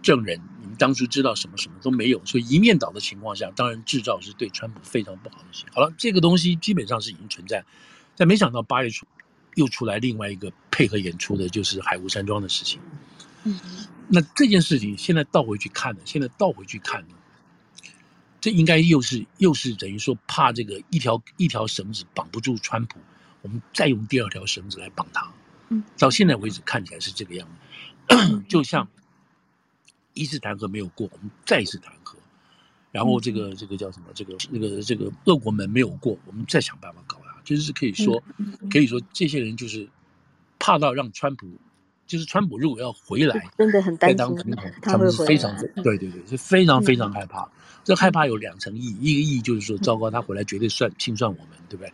S2: 证人，你们当初知道什么什么都没有，所以一面倒的情况下，当然制造是对川普非常不好的事情。好了，这个东西基本上是已经存在，但没想到八月初又出来另外一个配合演出的，就是海湖山庄的事情。嗯，那这件事情现在倒回去看呢，现在倒回去看了。这应该又是又是等于说怕这个一条一条绳子绑不住川普，我们再用第二条绳子来绑他。嗯，到现在为止看起来是这个样子，(coughs) 就像一次弹劾没有过，我们再一次弹劾，然后这个这个叫什么？这个那个这个恶国门没有过，我们再想办法搞他。就是可以说可以说这些人就是怕到让川普。就是川普如果要回来，
S1: 真的很担心
S2: 他们是非常对对对，是非常非常害怕。这害怕有两层意义，一个意义就是说，糟糕，他回来绝对算清算我们，对不对？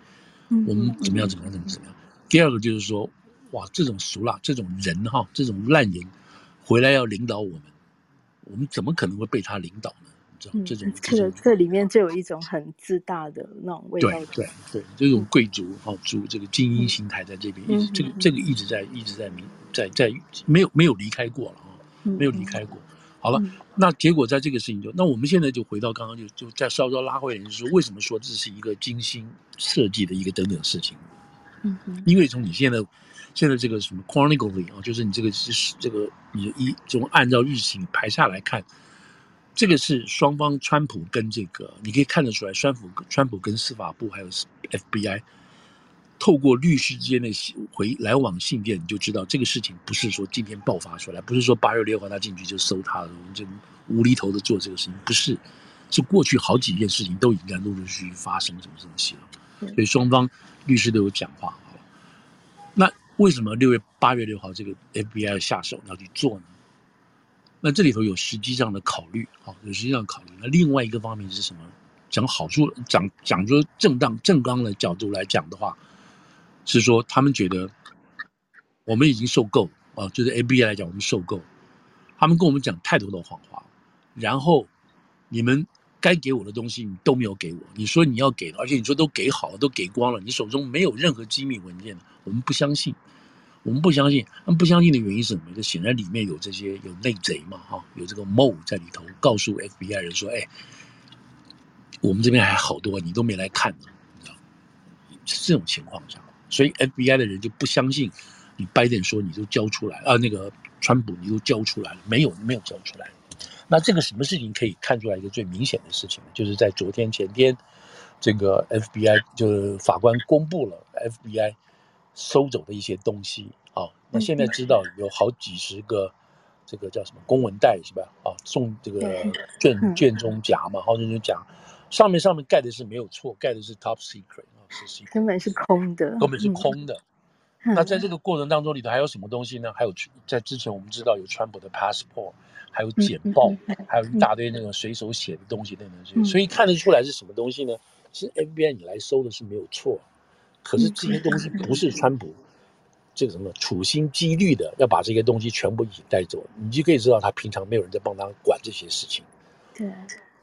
S2: 我们怎么样怎么样怎么怎么样。第二个就是说，哇，这种俗辣，这种人哈，这种烂人回来要领导我们，我们怎么可能会被他领导呢？
S1: 嗯、这种这个这里面就有一种很自大的那种味道。
S2: 对对对，这种贵族哈族这个精英心态在这边，一直这个这个一直在一直在在在没有没有离开过了啊，没有离开过。好了，那结果在这个事情就，那我们现在就回到刚刚就就再稍稍拉回来，就是说为什么说这是一个精心设计的一个等等事情？嗯嗯，因为从你现在现在这个什么 chronically 啊，就是你这个是这个你一从按照日期排下来看。这个是双方，川普跟这个，你可以看得出来，川普川普跟司法部还有 FBI 透过律师之间的回来往信件，你就知道这个事情不是说今天爆发出来，不是说八月六号他进去就搜他了，我们就无厘头的做这个事情，不是，是过去好几件事情都已经在陆陆续续发生什么东西了，所以双方律师都有讲话。那为什么六月八月六号这个 FBI 下手要去做呢？那这里头有实际上的考虑，好，有实际上的考虑。那另外一个方面是什么？讲好处，讲讲说正当正当的角度来讲的话，是说他们觉得我们已经受够啊，就是 FBI 来讲，我们受够，他们跟我们讲太多的谎话，然后你们该给我的东西你都没有给我，你说你要给，而且你说都给好了，都给光了，你手中没有任何机密文件，我们不相信，我们不相信，他们不相信的原因是什么？就显然里面有这些有内贼嘛，哈，有这个 Mo 在里头，告诉 FBI 人说，哎。我们这边还好多，你都没来看呢，你知道？是这种情况下，所以 FBI 的人就不相信你拜登说你都交出来啊，那个川普你都交出来了，没有没有交出来。那这个什么事情可以看出来一个最明显的事情呢，就是在昨天前天，这个 FBI 就是法官公布了 FBI 收走的一些东西啊。那现在知道有好几十个这个叫什么公文袋是吧？啊，送这个卷卷宗夹嘛，好像就讲。上面上面盖的是没有错，盖的是 top secret
S1: 根本是空的，
S2: 根本是空的。嗯、那在这个过程当中里头还有什么东西呢？还有在之前我们知道有川普的 passport，还有简报，嗯、还有一大堆那种随手写的东西等等这些，嗯、所以看得出来是什么东西呢？其实 FBI 你来收的是没有错，可是这些东西不是川普这个什么处心积虑的要把这些东西全部一起带走，你就可以知道他平常没有人在帮他管这些事情。对。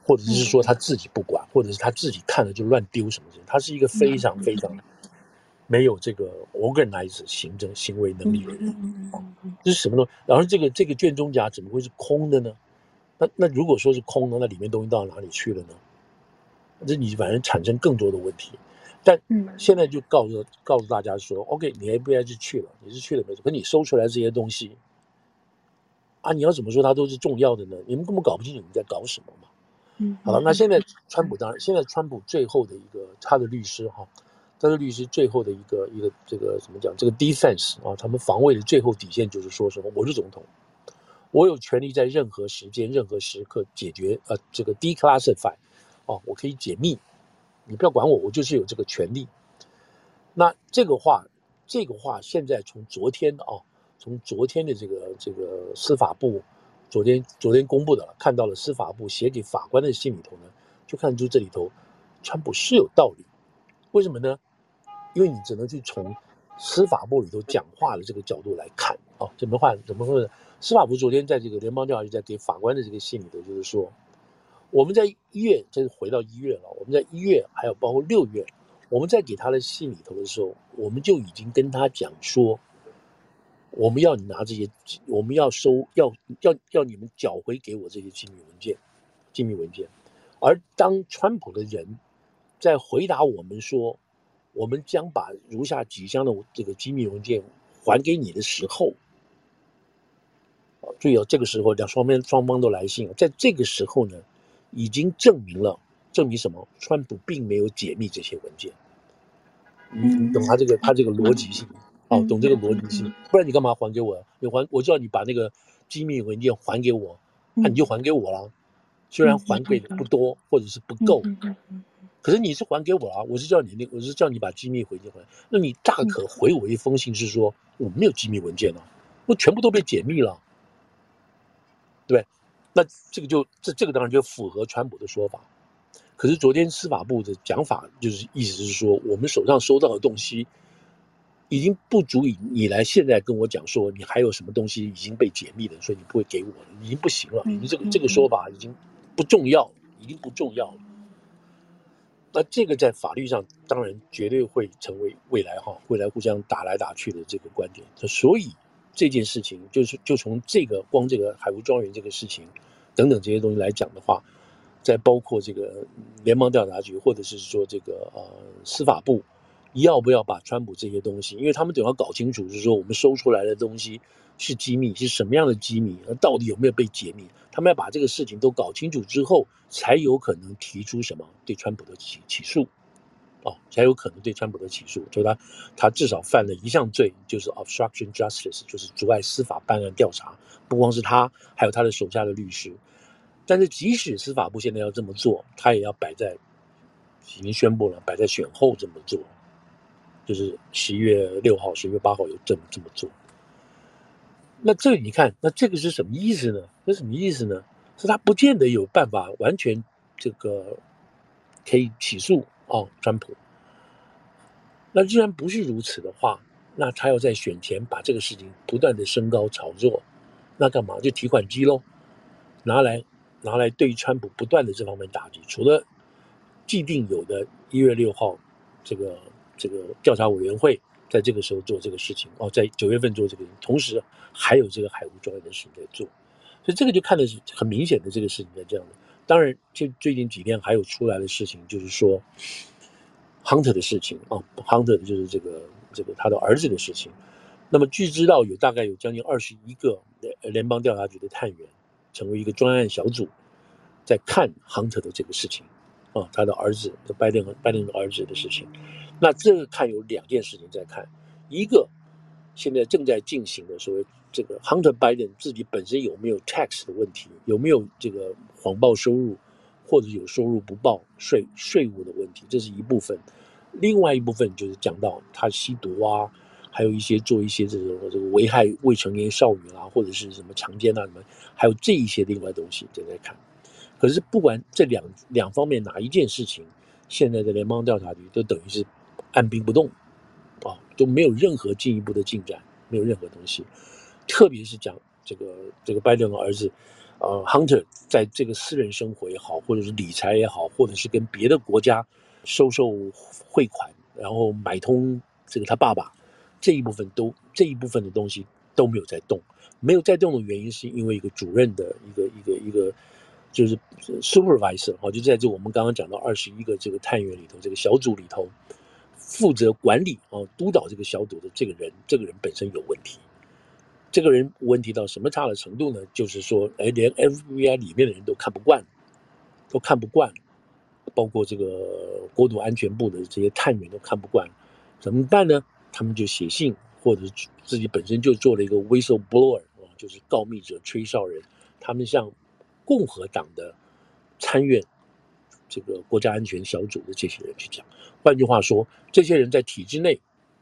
S2: 或者是说他自己不管，或者是他自己看了就乱丢什么的，他是一个非常非常没有这个 organize 行政行为能力的人。这是什么东西？然后这个这个卷宗夹怎么会是空的呢？那那如果说是空的，那里面东西到哪里去了呢？这你反正产生更多的问题。但现在就告诉告诉大家说，OK，你 FBI 是去了，你是去了没错，可你搜出来这些东西啊，你要怎么说它都是重要的呢？你们根本搞不清楚你在搞什么嘛。嗯，好了，那现在川普当然，现在川普最后的一个他的律师哈，他的律师最后的一个一个这个怎么讲？这个 defense 啊，他们防卫的最后底线就是说什么？我是总统，我有权利在任何时间、任何时刻解决呃这个 declassify 哦，我可以解密，你不要管我，我就是有这个权利。那这个话，这个话现在从昨天啊，从昨天的这个这个司法部。昨天昨天公布的了，看到了司法部写给法官的信里头呢，就看出这里头，川普是有道理。为什么呢？因为你只能去从司法部里头讲话的这个角度来看啊。怎么话？怎么说呢？司法部昨天在这个联邦调查局在给法官的这个信里头，就是说，我们在一月，这是回到一月了。我们在一月，还有包括六月，我们在给他的信里头的时候，我们就已经跟他讲说。我们要你拿这些，我们要收，要要要你们缴回给我这些机密文件，机密文件。而当川普的人在回答我们说，我们将把如下几箱的这个机密文件还给你的时候，注意哦，这个时候两双边双方都来信，在这个时候呢，已经证明了，证明什么？川普并没有解密这些文件。你你懂他这个他这个逻辑性？哦，懂这个逻辑性，不然你干嘛还给我？你还我叫你把那个机密文件还给我，那你就还给我了。虽然还给的不多，或者是不够，可是你是还给我了。我是叫你那，我是叫你把机密文件还。那你大可回我一封信，是说我没有机密文件了，我全部都被解密了，对，那这个就这这个当然就符合川普的说法。可是昨天司法部的讲法就是意思是说，我们手上收到的东西。已经不足以你来现在跟我讲说你还有什么东西已经被解密了，所以你不会给我了，已经不行了。你这个这个说法已经不重要，已经不重要了。那这个在法律上当然绝对会成为未来哈未来互相打来打去的这个观点。所以这件事情就是就从这个光这个海湖庄园这个事情等等这些东西来讲的话，再包括这个联邦调查局或者是说这个呃司法部。要不要把川普这些东西？因为他们总要搞清楚，就是说我们收出来的东西是机密，是什么样的机密，到底有没有被解密？他们要把这个事情都搞清楚之后，才有可能提出什么对川普的起起诉，哦，才有可能对川普的起诉。就他，他至少犯了一项罪，就是 obstruction justice，就是阻碍司法办案调查。不光是他，还有他的手下的律师。但是即使司法部现在要这么做，他也要摆在已经宣布了，摆在选后这么做，就是十一月六号、十一月八号有这么这么做。那这你看，那这个是什么意思呢？这什么意思呢？是他不见得有办法完全这个可以起诉哦，川普。那既然不是如此的话，那他要在选前把这个事情不断的升高炒作，那干嘛？就提款机喽，拿来拿来对川普不断的这方面打击。除了既定有的一月六号这个这个调查委员会在这个时候做这个事情哦，在九月份做这个，同时还有这个海湖专案的事情在做。所以这个就看的是很明显的这个事情在这样的。当然，就最近几天还有出来的事情，就是说，Hunter 的事情啊，Hunter 的就是这个这个他的儿子的事情。那么据知道有大概有将近二十一个联邦调查局的探员，成为一个专案小组，在看 Hunter 的这个事情啊，他的儿子，拜登和拜登的儿子的事情。那这个看有两件事情在看，一个现在正在进行的所谓。这个 Hunter Biden 自己本身有没有 tax 的问题，有没有这个谎报收入，或者有收入不报税税务的问题，这是一部分。另外一部分就是讲到他吸毒啊，还有一些做一些这种这个危害未成年少女啊，或者是什么强奸啊什么，还有这一些另外东西正在看。可是不管这两两方面哪一件事情，现在的联邦调查局都等于是按兵不动啊，都没有任何进一步的进展，没有任何东西。特别是讲这个这个拜登的儿子，呃，Hunter 在这个私人生活也好，或者是理财也好，或者是跟别的国家收受汇款，然后买通这个他爸爸这一部分都这一部分的东西都没有在动，没有在动的原因是因为一个主任的一个一个一个就是 supervisor 哈，就在这我们刚刚讲到二十一个这个探员里头，这个小组里头负责管理啊督导这个小组的这个人，这个人本身有问题。这个人问题到什么差的程度呢？就是说，哎，连 FBI 里面的人都看不惯，都看不惯，包括这个国土安全部的这些探员都看不惯，怎么办呢？他们就写信，或者自己本身就做了一个 whistleblower 啊，就是告密者、吹哨人。他们向共和党的参院这个国家安全小组的这些人去讲。换句话说，这些人在体制内。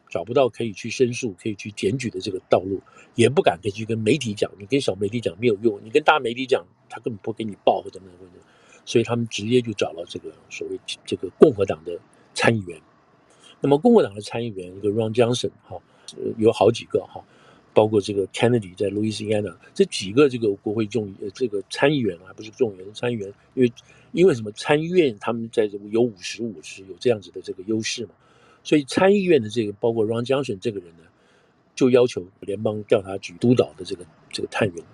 S2: 找不到可以去申诉、可以去检举的这个道路，也不敢可以去跟媒体讲。你跟小媒体讲没有用，你跟大媒体讲，他根本不给你报或怎么怎么。所以他们直接就找了这个所谓这个共和党的参议员。那么共和党的参议员一个 Ron Johnson 哈，有好几个哈，包括这个 Kennedy 在 Louisiana 这几个这个国会众议这个参议员还不是众议员参议员，因为因为什么参议院他们在这有五十五十有这样子的这个优势嘛。所以参议院的这个包括 Ron Johnson 这个人呢，就要求联邦调查局督导的这个这个探员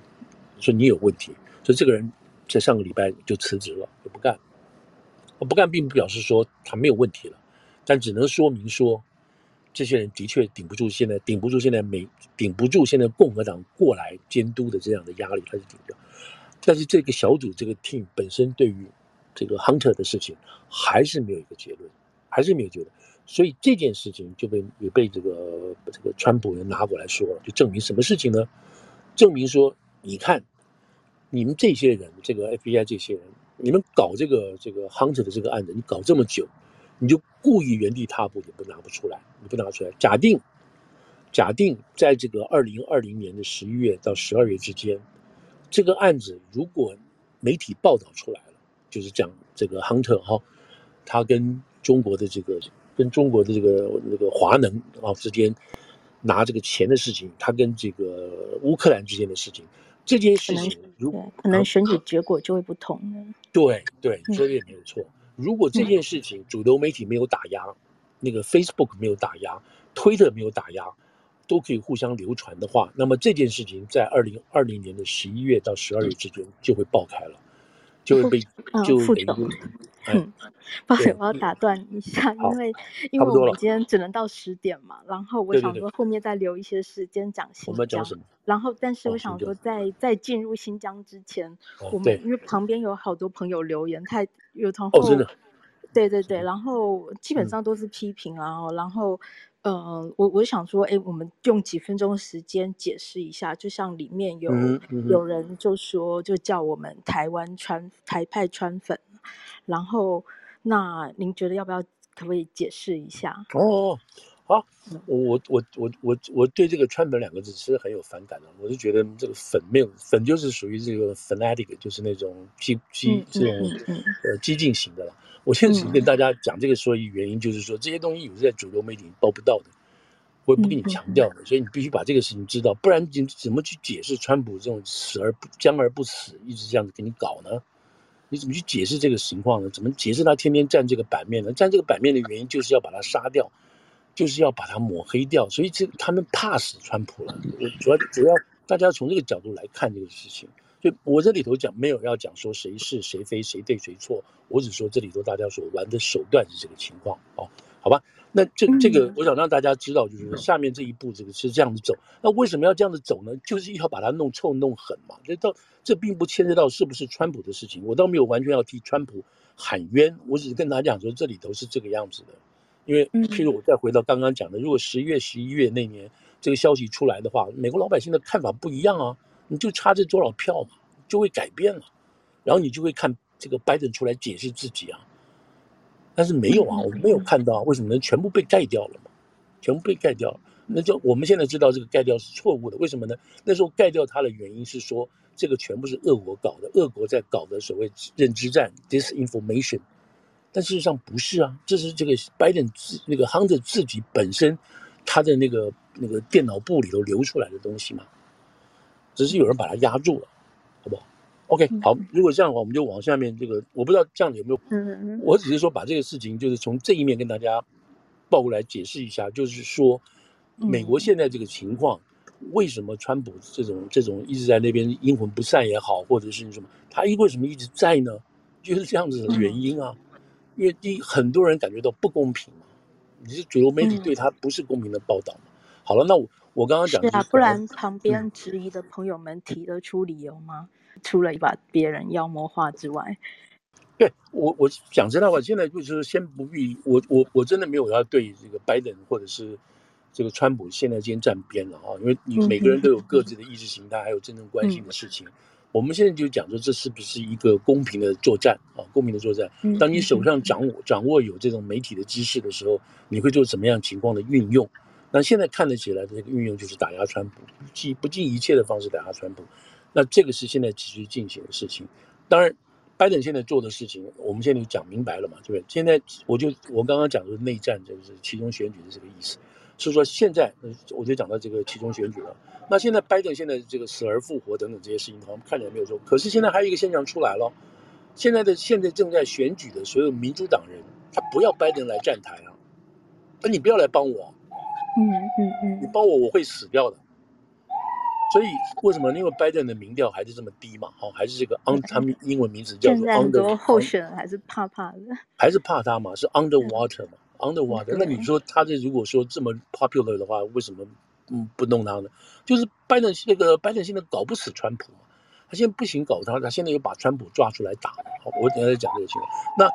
S2: 说你有问题，所以这个人在上个礼拜就辞职了，就不干。不干并不表示说他没有问题了，但只能说明说这些人的确顶不住现在顶不住现在没顶不住现在共和党过来监督的这样的压力，他是顶不了。但是这个小组这个 team 本身对于这个 Hunter 的事情还是没有一个结论，还是没有结论。所以这件事情就被也被这个这个川普人拿过来说了，就证明什么事情呢？证明说，你看，你们这些人，这个 FBI 这些人，你们搞这个这个 Hunter 的这个案子，你搞这么久，你就故意原地踏步，你不拿不出来，你不拿出来。假定，假定在这个二零二零年的十一月到十二月之间，这个案子如果媒体报道出来了，就是讲这个 Hunter 哈，他跟中国的这个。跟中国的这个那个华能啊之间拿这个钱的事情，他跟这个乌克兰之间的事情，这件事情如果
S1: 可能选举结果就会不同。
S2: 对对，你说的也没有错。如果这件事情主流媒体没有打压，那个 Facebook 没有打压，推特没有打压，都可以互相流传的话，那么这件事情在二零二零年的十一月到十二月之间就会爆开了，就会被就会被。
S1: 嗯，抱歉，我要打断一下，因为因为我们今天只能到十点嘛，然后我想说后面再留一些时间讲新疆。
S2: 我们讲什么？
S1: 然后，但是我想说在，在在进入新疆之前，哦、我们因为旁边有好多朋友留言，他有同后，
S2: 哦、真的，
S1: 对对对，然后基本上都是批评啊，嗯、然后呃，我我想说，哎，我们用几分钟时间解释一下，就像里面有、嗯嗯、有人就说，就叫我们台湾川台派川粉，然后那您觉得要不要可不可以解释一下？
S2: 哦，好，我我我我我对这个川本两个字其实很有反感的，我是觉得这个粉没有粉就是属于这个 fanatic，就是那种激激这种、嗯嗯、呃激进型的了。我现在只跟大家讲这个，说一原因就是说，这些东西有在主流媒体报不到的，我也不跟你强调的，所以你必须把这个事情知道，不然你怎么去解释川普这种死而不僵而不死，一直这样子给你搞呢？你怎么去解释这个情况呢？怎么解释他天天占这个版面呢？占这个版面的原因就是要把他杀掉，就是要把他抹黑掉，所以这他们怕死川普了。主要主要大家从这个角度来看这个事情。就我这里头讲，没有要讲说谁是谁非谁对谁错，我只说这里头大家所玩的手段是这个情况哦，好吧？那这这个我想让大家知道，就是下面这一步这个是这样子走。那为什么要这样子走呢？就是要把它弄臭弄狠嘛。这到这并不牵涉到是不是川普的事情，我倒没有完全要替川普喊冤，我只是跟大家讲说这里头是这个样子的。因为譬如我再回到刚刚讲的，如果十月十一月那年这个消息出来的话，美国老百姓的看法不一样啊。你就差这多少票嘛，就会改变了，然后你就会看这个拜登出来解释自己啊，但是没有啊，我没有看到，为什么呢？全部被盖掉了嘛，全部被盖掉了。那就我们现在知道这个盖掉是错误的，为什么呢？那时候盖掉它的原因是说，这个全部是俄国搞的，俄国在搞的所谓认知战 （disinformation），但事实上不是啊，这是这个拜登自那个 Hunter 自己本身他的那个那个电脑部里头流出来的东西嘛。只是有人把它压住了，好不好？OK，好。如果这样的话，我们就往下面这个，我不知道这样有没有。嗯嗯。我只是说把这个事情，就是从这一面跟大家报过来解释一下，就是说，美国现在这个情况，为什么川普这种这种一直在那边阴魂不散也好，或者是什么，他为什么一直在呢？就是这样子的原因啊。因为第一，很多人感觉到不公平嘛，你是主流媒体对他不是公平的报道嘛。好了，那我。我刚刚讲的是啊，
S1: 不然旁边质疑的朋友们提得出理由吗？嗯、除了把别人妖魔化之外，
S2: 对我我讲真的话，现在就是先不必我我我真的没有要对这个拜登或者是这个川普现在先站边了啊，因为你每个人都有各自的意识形态，还有真正关心的事情。嗯、我们现在就讲说，这是不是一个公平的作战啊？公平的作战。当你手上掌握掌握有这种媒体的知识的时候，你会做什么样情况的运用？那现在看得起来的这个运用就是打压川普，尽不计一切的方式打压川普。那这个是现在急需进行的事情。当然，拜登现在做的事情，我们现在就讲明白了嘛，对不对？现在我就我刚刚讲的内战，就是其中选举的这个意思。所以说现在，我就讲到这个其中选举了。那现在拜登现在这个死而复活等等这些事情，我们看起来没有做。可是现在还有一个现象出来了，现在的现在正在选举的所有民主党人，他不要拜登来站台啊，那你不要来帮我。嗯嗯嗯，你帮我，我会死掉的。所以为什么？因为拜登的民调还是这么低嘛，好，还是这个 under，他们英文名字叫做 under。很多
S1: 候选人还是怕怕的，
S2: 还是怕他嘛？是 underwater 嘛？underwater。那你说他这如果说这么 popular 的话，为什么嗯不弄他呢？就是拜登那个拜登现在搞不死川普嘛，他现在不行搞他，他现在又把川普抓出来打。好，我等下再讲这个情况。那。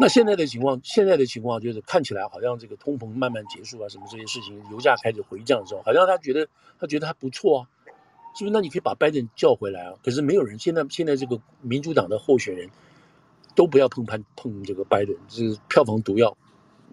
S2: 那现在的情况，现在的情况就是看起来好像这个通膨慢慢结束啊，什么这些事情，油价开始回降的时候，好像他觉得他觉得还不错啊，是不是？那你可以把拜登叫回来啊。可是没有人，现在现在这个民主党的候选人，都不要碰碰碰这个拜登，这是票房毒药，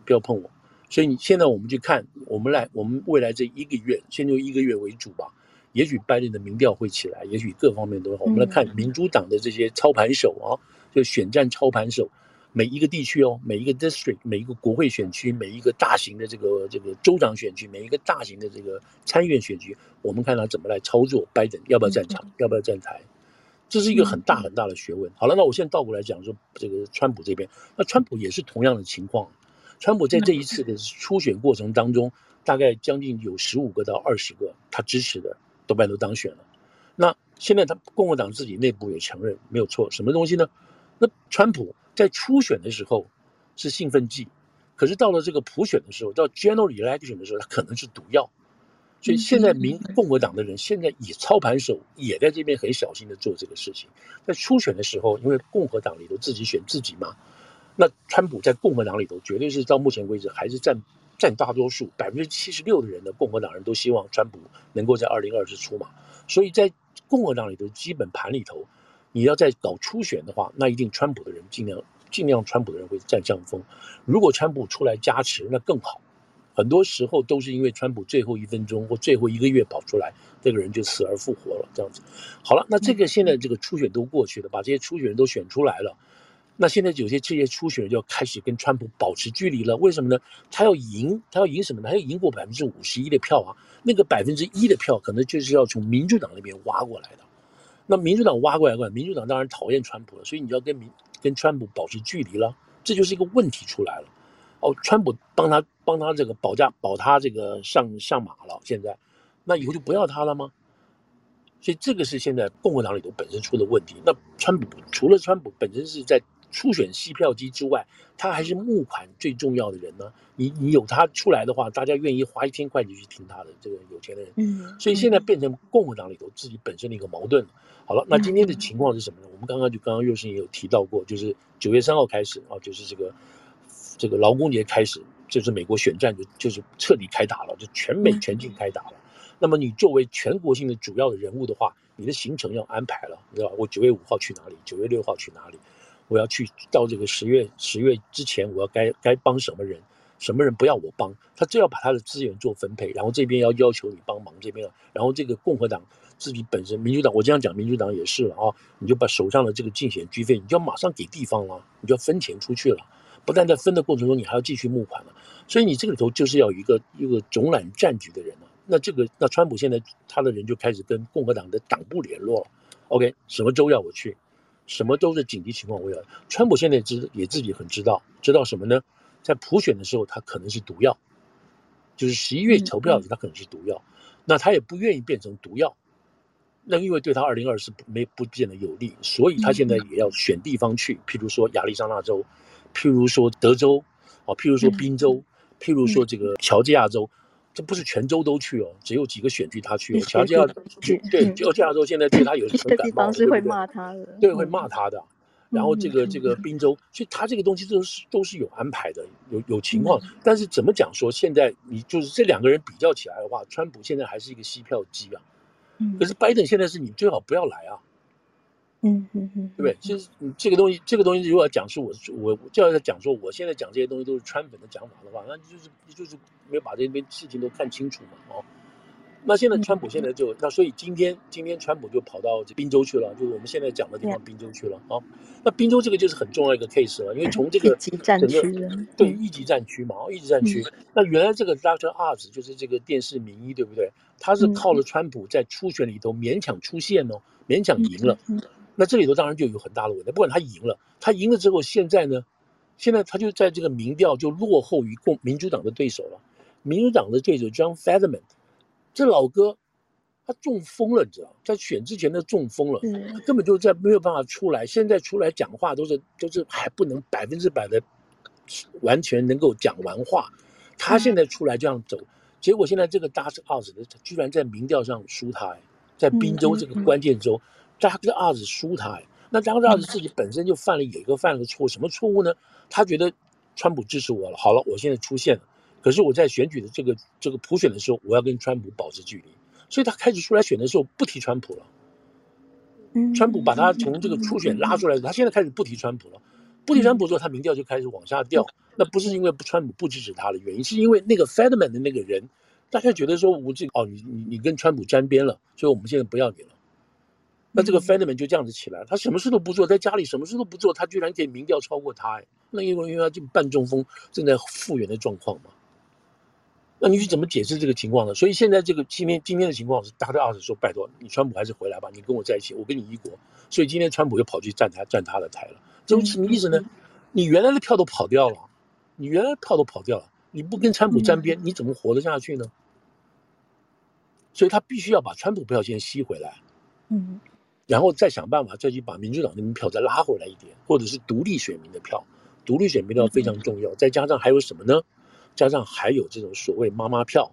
S2: 不要碰我。所以你现在我们去看，我们来，我们未来这一个月，先就一个月为主吧。也许拜登的民调会起来，也许各方面都好。我们来看民主党的这些操盘手啊，就选战操盘手。每一个地区哦，每一个 district，每一个国会选区，每一个大型的这个这个州长选区，每一个大型的这个参议院选区，我们看他怎么来操作。拜登要不要站场，要不要站台，这是一个很大很大的学问。好了，那我现在倒过来讲说，这个川普这边，那川普也是同样的情况。川普在这一次的初选过程当中，大概将近有十五个到二十个他支持的多半都当选了。那现在他共和党自己内部也承认没有错，什么东西呢？那川普。在初选的时候是兴奋剂，可是到了这个普选的时候，到 general election 的时候，它可能是毒药。所以现在民共和党的人现在以操盘手也在这边很小心的做这个事情。在初选的时候，因为共和党里头自己选自己嘛，那川普在共和党里头绝对是到目前为止还是占占大多数，百分之七十六的人的共和党人都希望川普能够在二零二四出马，所以在共和党里头基本盘里头，你要再搞初选的话，那一定川普的人尽量尽量川普的人会占上风。如果川普出来加持，那更好。很多时候都是因为川普最后一分钟或最后一个月跑出来，这个人就死而复活了，这样子。好了，那这个现在这个初选都过去了，把这些初选人都选出来了。那现在有些这些初选人就要开始跟川普保持距离了，为什么呢？他要赢，他要赢什么呢？他要赢过百分之五十一的票啊！那个百分之一的票，可能就是要从民主党那边挖过来的。那民主党挖过来过来，民主党当然讨厌川普了，所以你就要跟民跟川普保持距离了，这就是一个问题出来了。哦，川普帮他帮他这个保驾保他这个上上马了，现在，那以后就不要他了吗？所以这个是现在共和党里头本身出的问题。那川普除了川普本身是在。初选吸票机之外，他还是募款最重要的人呢。你你有他出来的话，大家愿意花一千块钱去听他的这个有钱的人。嗯，所以现在变成共和党里头自己本身的一个矛盾。好了，那今天的情况是什么呢？我们刚刚就刚刚又是也有提到过，就是九月三号开始啊，就是这个这个劳工节开始，就是美国选战就就是彻底开打了，就全美全境开打了。那么你作为全国性的主要的人物的话，你的行程要安排了，你知道吧？我九月五号去哪里？九月六号去哪里？我要去到这个十月十月之前，我要该该帮什么人，什么人不要我帮，他就要把他的资源做分配，然后这边要要求你帮忙这边，然后这个共和党自己本身，民主党我这样讲，民主党也是了啊，你就把手上的这个竞选经费，你就要马上给地方了，你就要分钱出去了，不但在分的过程中，你还要继续募款了，所以你这个里头就是要一个一个总揽战局的人了，那这个那川普现在他的人就开始跟共和党的党部联络了，OK，什么州要我去？什么都是紧急情况，我要。川普现在知也自己很知道，知道什么呢？在普选的时候，他可能是毒药，就是十一月投票时，他可能是毒药。那他也不愿意变成毒药，那因为对他二零二四没不见得有利，所以他现在也要选地方去，譬如说亚利桑那州，譬如说德州，啊，譬如说宾州，譬如说这个乔治亚州。这不是全州都去哦，只有几个选区他去哦。乔治亚去对，乔治亚州现在对他有 (laughs) 什么感冒？
S1: 是会骂他的，
S2: 对，会骂他的。然后这个这个滨州，所以他这个东西都是都是有安排的，有有情况。但是怎么讲说，现在你就是这两个人比较起来的话，川普现在还是一个吸票机啊。可是拜登现在是你最好不要来啊。
S1: 嗯嗯嗯，
S2: 对不对？其实这个东西，这个东西如果要讲述我我就要讲说，我现在讲这些东西都是川粉的讲法的话，那就是就是没有把这边事情都看清楚嘛，哦。那现在川普现在就那，所以今天今天川普就跑到这宾州去了，就是我们现在讲的地方宾州去了啊。那宾州这个就是很重要一个 case 了，因为从这个整个对一级战区嘛，一级战区。那原来这个 Doctor Oz 就是这个电视名医，对不对？他是靠了川普在初选里头勉强出现哦，勉强赢了。那这里头当然就有很大的问题。不管他赢了，他赢了之后，现在呢，现在他就在这个民调就落后于共民主党的对手了。民主党的对手 John Fetterman，这老哥他中风了，你知道，在选之前他中风了，他根本就在没有办法出来。现在出来讲话都是都是还不能百分之百的完全能够讲完话。他现在出来这样走，结果现在这个 Dr. Oz 的居然在民调上输他，在宾州这个关键州。扎克阿兹输他，那扎克阿兹自己本身就犯了有一个犯了个错，什么错误呢？他觉得川普支持我了，好了，我现在出现了，可是我在选举的这个这个普选的时候，我要跟川普保持距离，所以他开始出来选的时候不提川普了。川普把他从这个初选拉出来，他现在开始不提川普了，不提川普之后，他民调就开始往下掉。那不是因为川普不支持他的原因，是因为那个 Fedman 的那个人，大家觉得说我这哦，你你你跟川普沾边了，所以我们现在不要你了。那这个 Fetterman 就这样子起来，他什么事都不做，在家里什么事都不做，他居然可以民调超过他哎，那因为因为他就半中风，正在复原的状况嘛。那你去怎么解释这个情况呢？所以现在这个今天今天的情况是，大家二十说拜托你川普还是回来吧，你跟我在一起，我跟你一国。所以今天川普又跑去站台站他的台了，这什么意思呢？你原来的票都跑掉了，你原来的票都跑掉了，你不跟川普沾边，你怎么活得下去呢？所以他必须要把川普票先吸回来。嗯。然后再想办法，再去把民主党那边票再拉回来一点，或者是独立选民的票，独立选民的票非常重要。再加上还有什么呢？加上还有这种所谓妈妈票，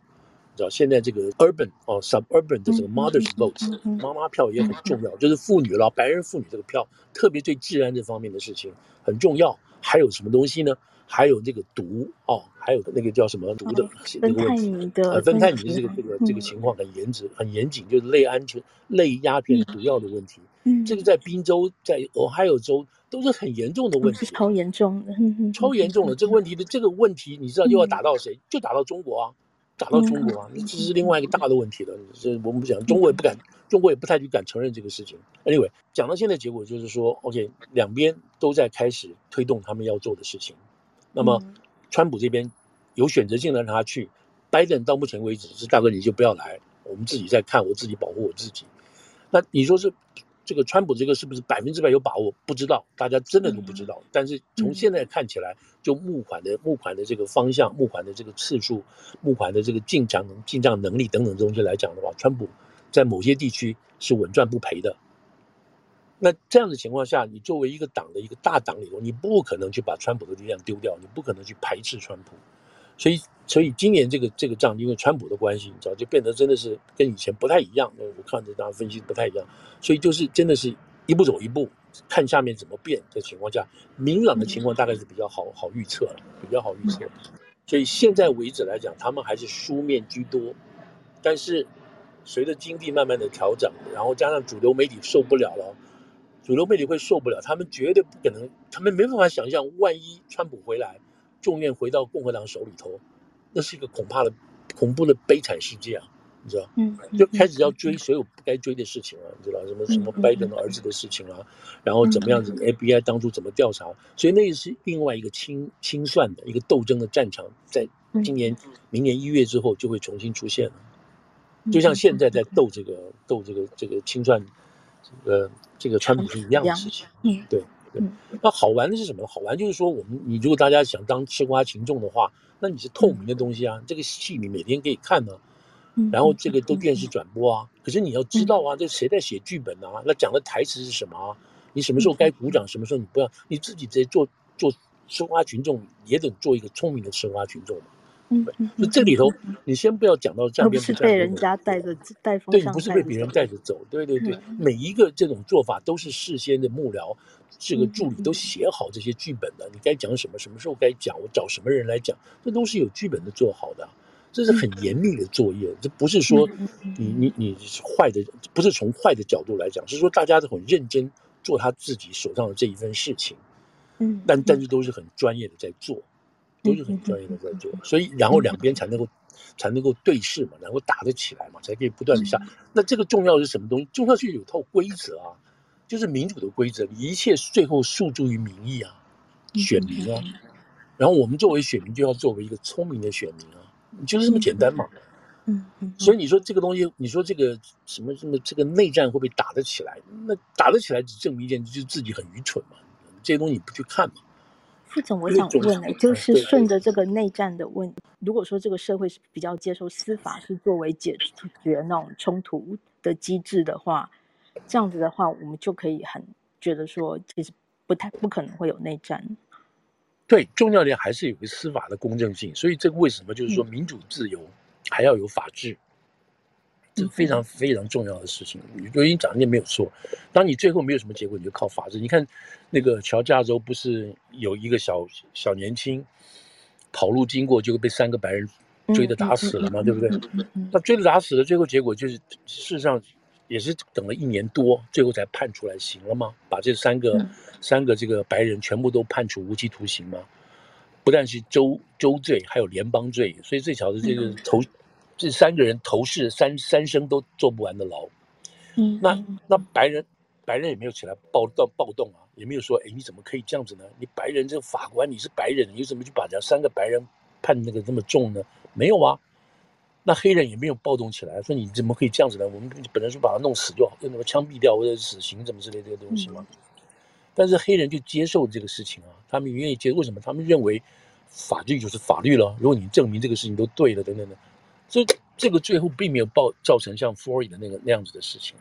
S2: 你知道现在这个 urban 哦 suburban 的这个 mother's vote，妈妈票也很重 (laughs) 要，就是妇女了，白人妇女这个票，特别对治安这方面的事情很重要。还有什么东西呢？还有这个毒哦，还有那个叫什么毒的
S1: 那个问题，呃，
S2: 芬太尼这个这个这个情况很严谨，很严谨，就是类安全类鸦片毒药的问题。嗯，这个在宾州，在俄亥俄州都是很严重的问题，
S1: 超严重的，
S2: 超严重的这个问题的这个问题，你知道又要打到谁？就打到中国啊，打到中国啊，这是另外一个大的问题了。这我们不讲，中国也不敢，中国也不太去敢承认这个事情。Anyway，讲到现在结果就是说，OK，两边都在开始推动他们要做的事情。那么，川普这边有选择性的让他去，拜登到目前为止是大哥你就不要来，我们自己在看，我自己保护我自己。那你说是这个川普这个是不是百分之百有把握？不知道，大家真的都不知道。但是从现在看起来，就募款的募款的这个方向、募款的这个次数、募款的这个进账进账能力等等东西来讲的话，川普在某些地区是稳赚不赔的。那这样的情况下，你作为一个党的一个大党里头，你不可能去把川普的力量丢掉，你不可能去排斥川普，所以，所以今年这个这个仗，因为川普的关系，你知道，就变得真的是跟以前不太一样。我看着大家分析不太一样，所以就是真的是一步走一步，看下面怎么变的情况下，明朗的情况大概是比较好好预测了，比较好预测。所以现在为止来讲，他们还是书面居多，但是随着经济慢慢的调整，然后加上主流媒体受不了了。主流媒体会受不了，他们绝对不可能，他们没办法想象，万一川普回来，众院回到共和党手里头，那是一个恐怕的、恐怖的悲惨世界啊！你知道，嗯，就开始要追所有不该追的事情啊，你知道什么什么拜登的儿子的事情啊，然后怎么样子，FBI 当初怎么调查，所以那也是另外一个清清算的一个斗争的战场，在今年、明年一月之后就会重新出现了，就像现在在斗这个斗这个这个清算。呃，这个川普是一样的事情，嗯，对对。那好玩的是什么？好玩就是说，我们你如果大家想当吃瓜群众的话，那你是透明的东西啊，这个戏你每天可以看呢，然后这个都电视转播啊。可是你要知道啊，这谁在写剧本啊？那讲的台词是什么啊？你什么时候该鼓掌，什么时候你不要？你自己在做做吃瓜群众，也得做一个聪明的吃瓜群众嘛。嗯，就这里头，你先不要讲到站边不站边，不是
S1: 被人家带着带风，
S2: 对，不是被别人带着走，对对对，每一个这种做法都是事先的幕僚，这个助理都写好这些剧本的，你该讲什么，什么时候该讲，我找什么人来讲，这都是有剧本的做好的，这是很严密的作业，这不是说你你你坏的，不是从坏的角度来讲，是说大家都很认真做他自己手上的这一份事情，嗯，但但是都是很专业的在做。都是很专业的在做，所以然后两边才能够才能够对视嘛，然后打得起来嘛，才可以不断的下。那这个重要是什么东西？重要是有套规则啊，就是民主的规则，一切最后诉诸于民意啊，选民啊。然后我们作为选民，就要作为一个聪明的选民啊，就是这么简单嘛。嗯嗯。所以你说这个东西，你说这个什么什么这个内战会不会打得起来？那打得起来只证明一件，就是自己很愚蠢嘛。这些东西你不去看嘛。
S1: 副总，我想问的，就是顺着这个内战的问，如果说这个社会是比较接受司法是作为解决那种冲突的机制的话，这样子的话，我们就可以很觉得说，其实不太不可能会有内战。
S2: 对，重要点还是有个司法的公正性，所以这个为什么就是说民主自由还要有法治。这是非常非常重要的事情。你就已经讲的也没有错。当你最后没有什么结果，你就靠法治。你看那个乔治亚州不是有一个小小年轻跑路经过，就被三个白人追着打死了嘛，对不对？那追着打死了，最后结果就是事实上也是等了一年多，最后才判出来刑了吗？把这三个三个这个白人全部都判处无期徒刑吗？不但是州州罪，还有联邦罪。所以最小的这个头。这三个人头是三三生都坐不完的牢，嗯，那那白人白人也没有起来暴动暴动啊，也没有说，哎，你怎么可以这样子呢？你白人这个法官你是白人，你怎么去把这三个白人判那个这么重呢？没有啊，那黑人也没有暴动起来，说你怎么可以这样子呢？我们本来说把他弄死就好，用什么枪毙掉或者死刑什么之类的这个东西嘛。嗯，但是黑人就接受这个事情啊，他们愿意接受，为什么？他们认为法律就是法律了，如果你证明这个事情都对了，等等的。所以这个最后并没有爆造成像 Floyd 的那个那样子的事情，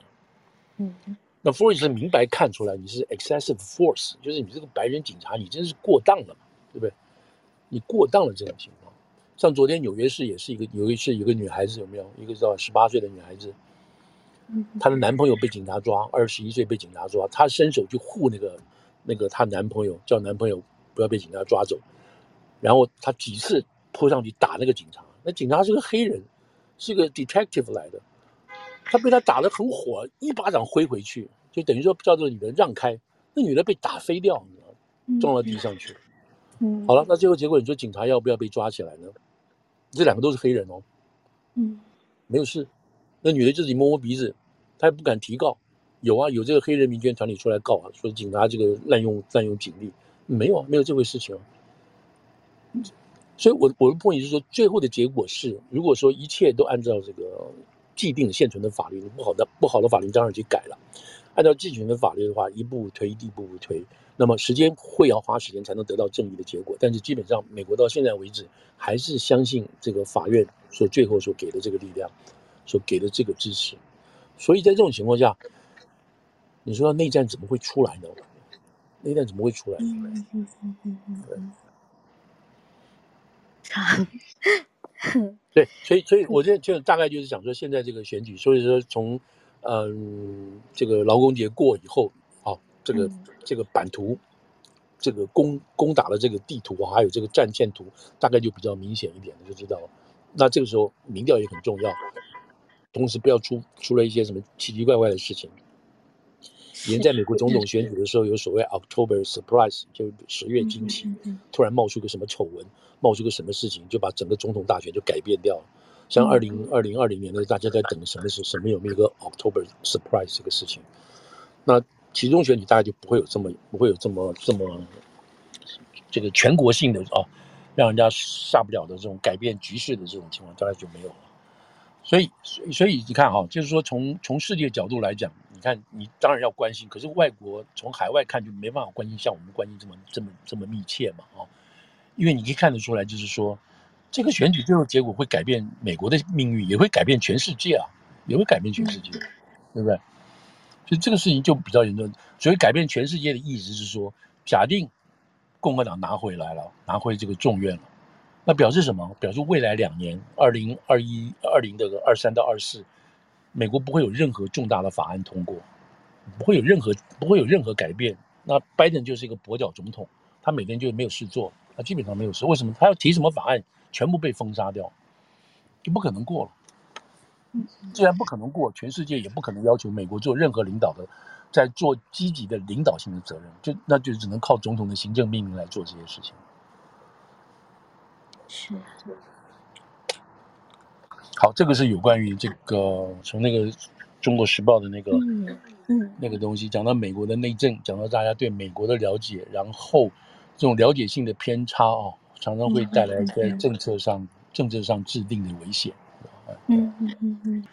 S2: 嗯，那 Floyd 是明白看出来你是 excessive force，就是你这个白人警察你真是过当了嘛，对不对？你过当了这种情况。像昨天纽约市也是一个，有一次有个女孩子有没有一个叫十八岁的女孩子，她的男朋友被警察抓，二十一岁被警察抓，她伸手去护那个那个她男朋友，叫男朋友不要被警察抓走。然后她几次扑上去打那个警察，那警察是个黑人，是个 detective 来的，他被他打得很火，一巴掌挥回去，就等于说叫这个女的让开，那女的被打飞掉，你知道吗？撞到地上去。嗯，好了，那最后结果你说警察要不要被抓起来呢？这两个都是黑人哦。嗯，没有事，那女的就自己摸摸鼻子，她也不敢提告。有啊，有这个黑人民权团体出来告啊，说警察这个滥用滥用警力，没有啊，没有这回事情啊。所以我，我我的 point 是说，最后的结果是，如果说一切都按照这个既定现存的法律，不好的不好的法律当然去改了。按照既存的法律的话，一步推一步步推，那么时间会要花时间才能得到正义的结果。但是基本上，美国到现在为止还是相信这个法院所最后所给的这个力量，所给的这个支持。所以在这种情况下。你说内战怎么会出来呢？内战怎么会出来呢？嗯嗯嗯嗯嗯对，(laughs) 对，所以所以我这就大概就是想说，现在这个选举，所以说从嗯这个劳工节过以后，啊，这个这个版图，这个攻攻打的这个地图还有这个战线图，大概就比较明显一点，就知道了。那这个时候民调也很重要，同时不要出出了一些什么奇奇怪怪的事情。连在美国总统选举的时候，有所谓 October surprise，就十月惊奇，突然冒出个什么丑闻，冒出个什么事情，就把整个总统大选就改变掉了。像二零二零二零年呢大家在等什么是什么有没有个 October surprise 这个事情，那其中选举大概就不会有这么不会有这么这么这个全国性的啊，让人家下不了的这种改变局势的这种情况，大概就没有了。所以，所以，所以你看哈，就是说从从世界角度来讲。你看，你当然要关心，可是外国从海外看就没办法关心，像我们关心这么这么这么密切嘛，啊，因为你可以看得出来，就是说这个选举最后结果会改变美国的命运，也会改变全世界啊，也会改变全世界，对不对？所以这个事情就比较严重。所以改变全世界的意思是说，假定共和党拿回来了，拿回这个众院了，那表示什么？表示未来两年，二零二一、二零这个二三到二四。美国不会有任何重大的法案通过，不会有任何不会有任何改变。那拜登就是一个跛脚总统，他每天就没有事做，他基本上没有事。为什么他要提什么法案，全部被封杀掉，就不可能过了。既然不可能过，全世界也不可能要求美国做任何领导的，在做积极的领导性的责任，就那就只能靠总统的行政命令来做这些事情。
S1: 是。
S2: 好，这个是有关于这个从那个《中国时报》的那个嗯，嗯那个东西讲到美国的内政，讲到大家对美国的了解，然后这种了解性的偏差哦，常常会带来在政策上、嗯、政策上制定的危险。嗯嗯嗯嗯。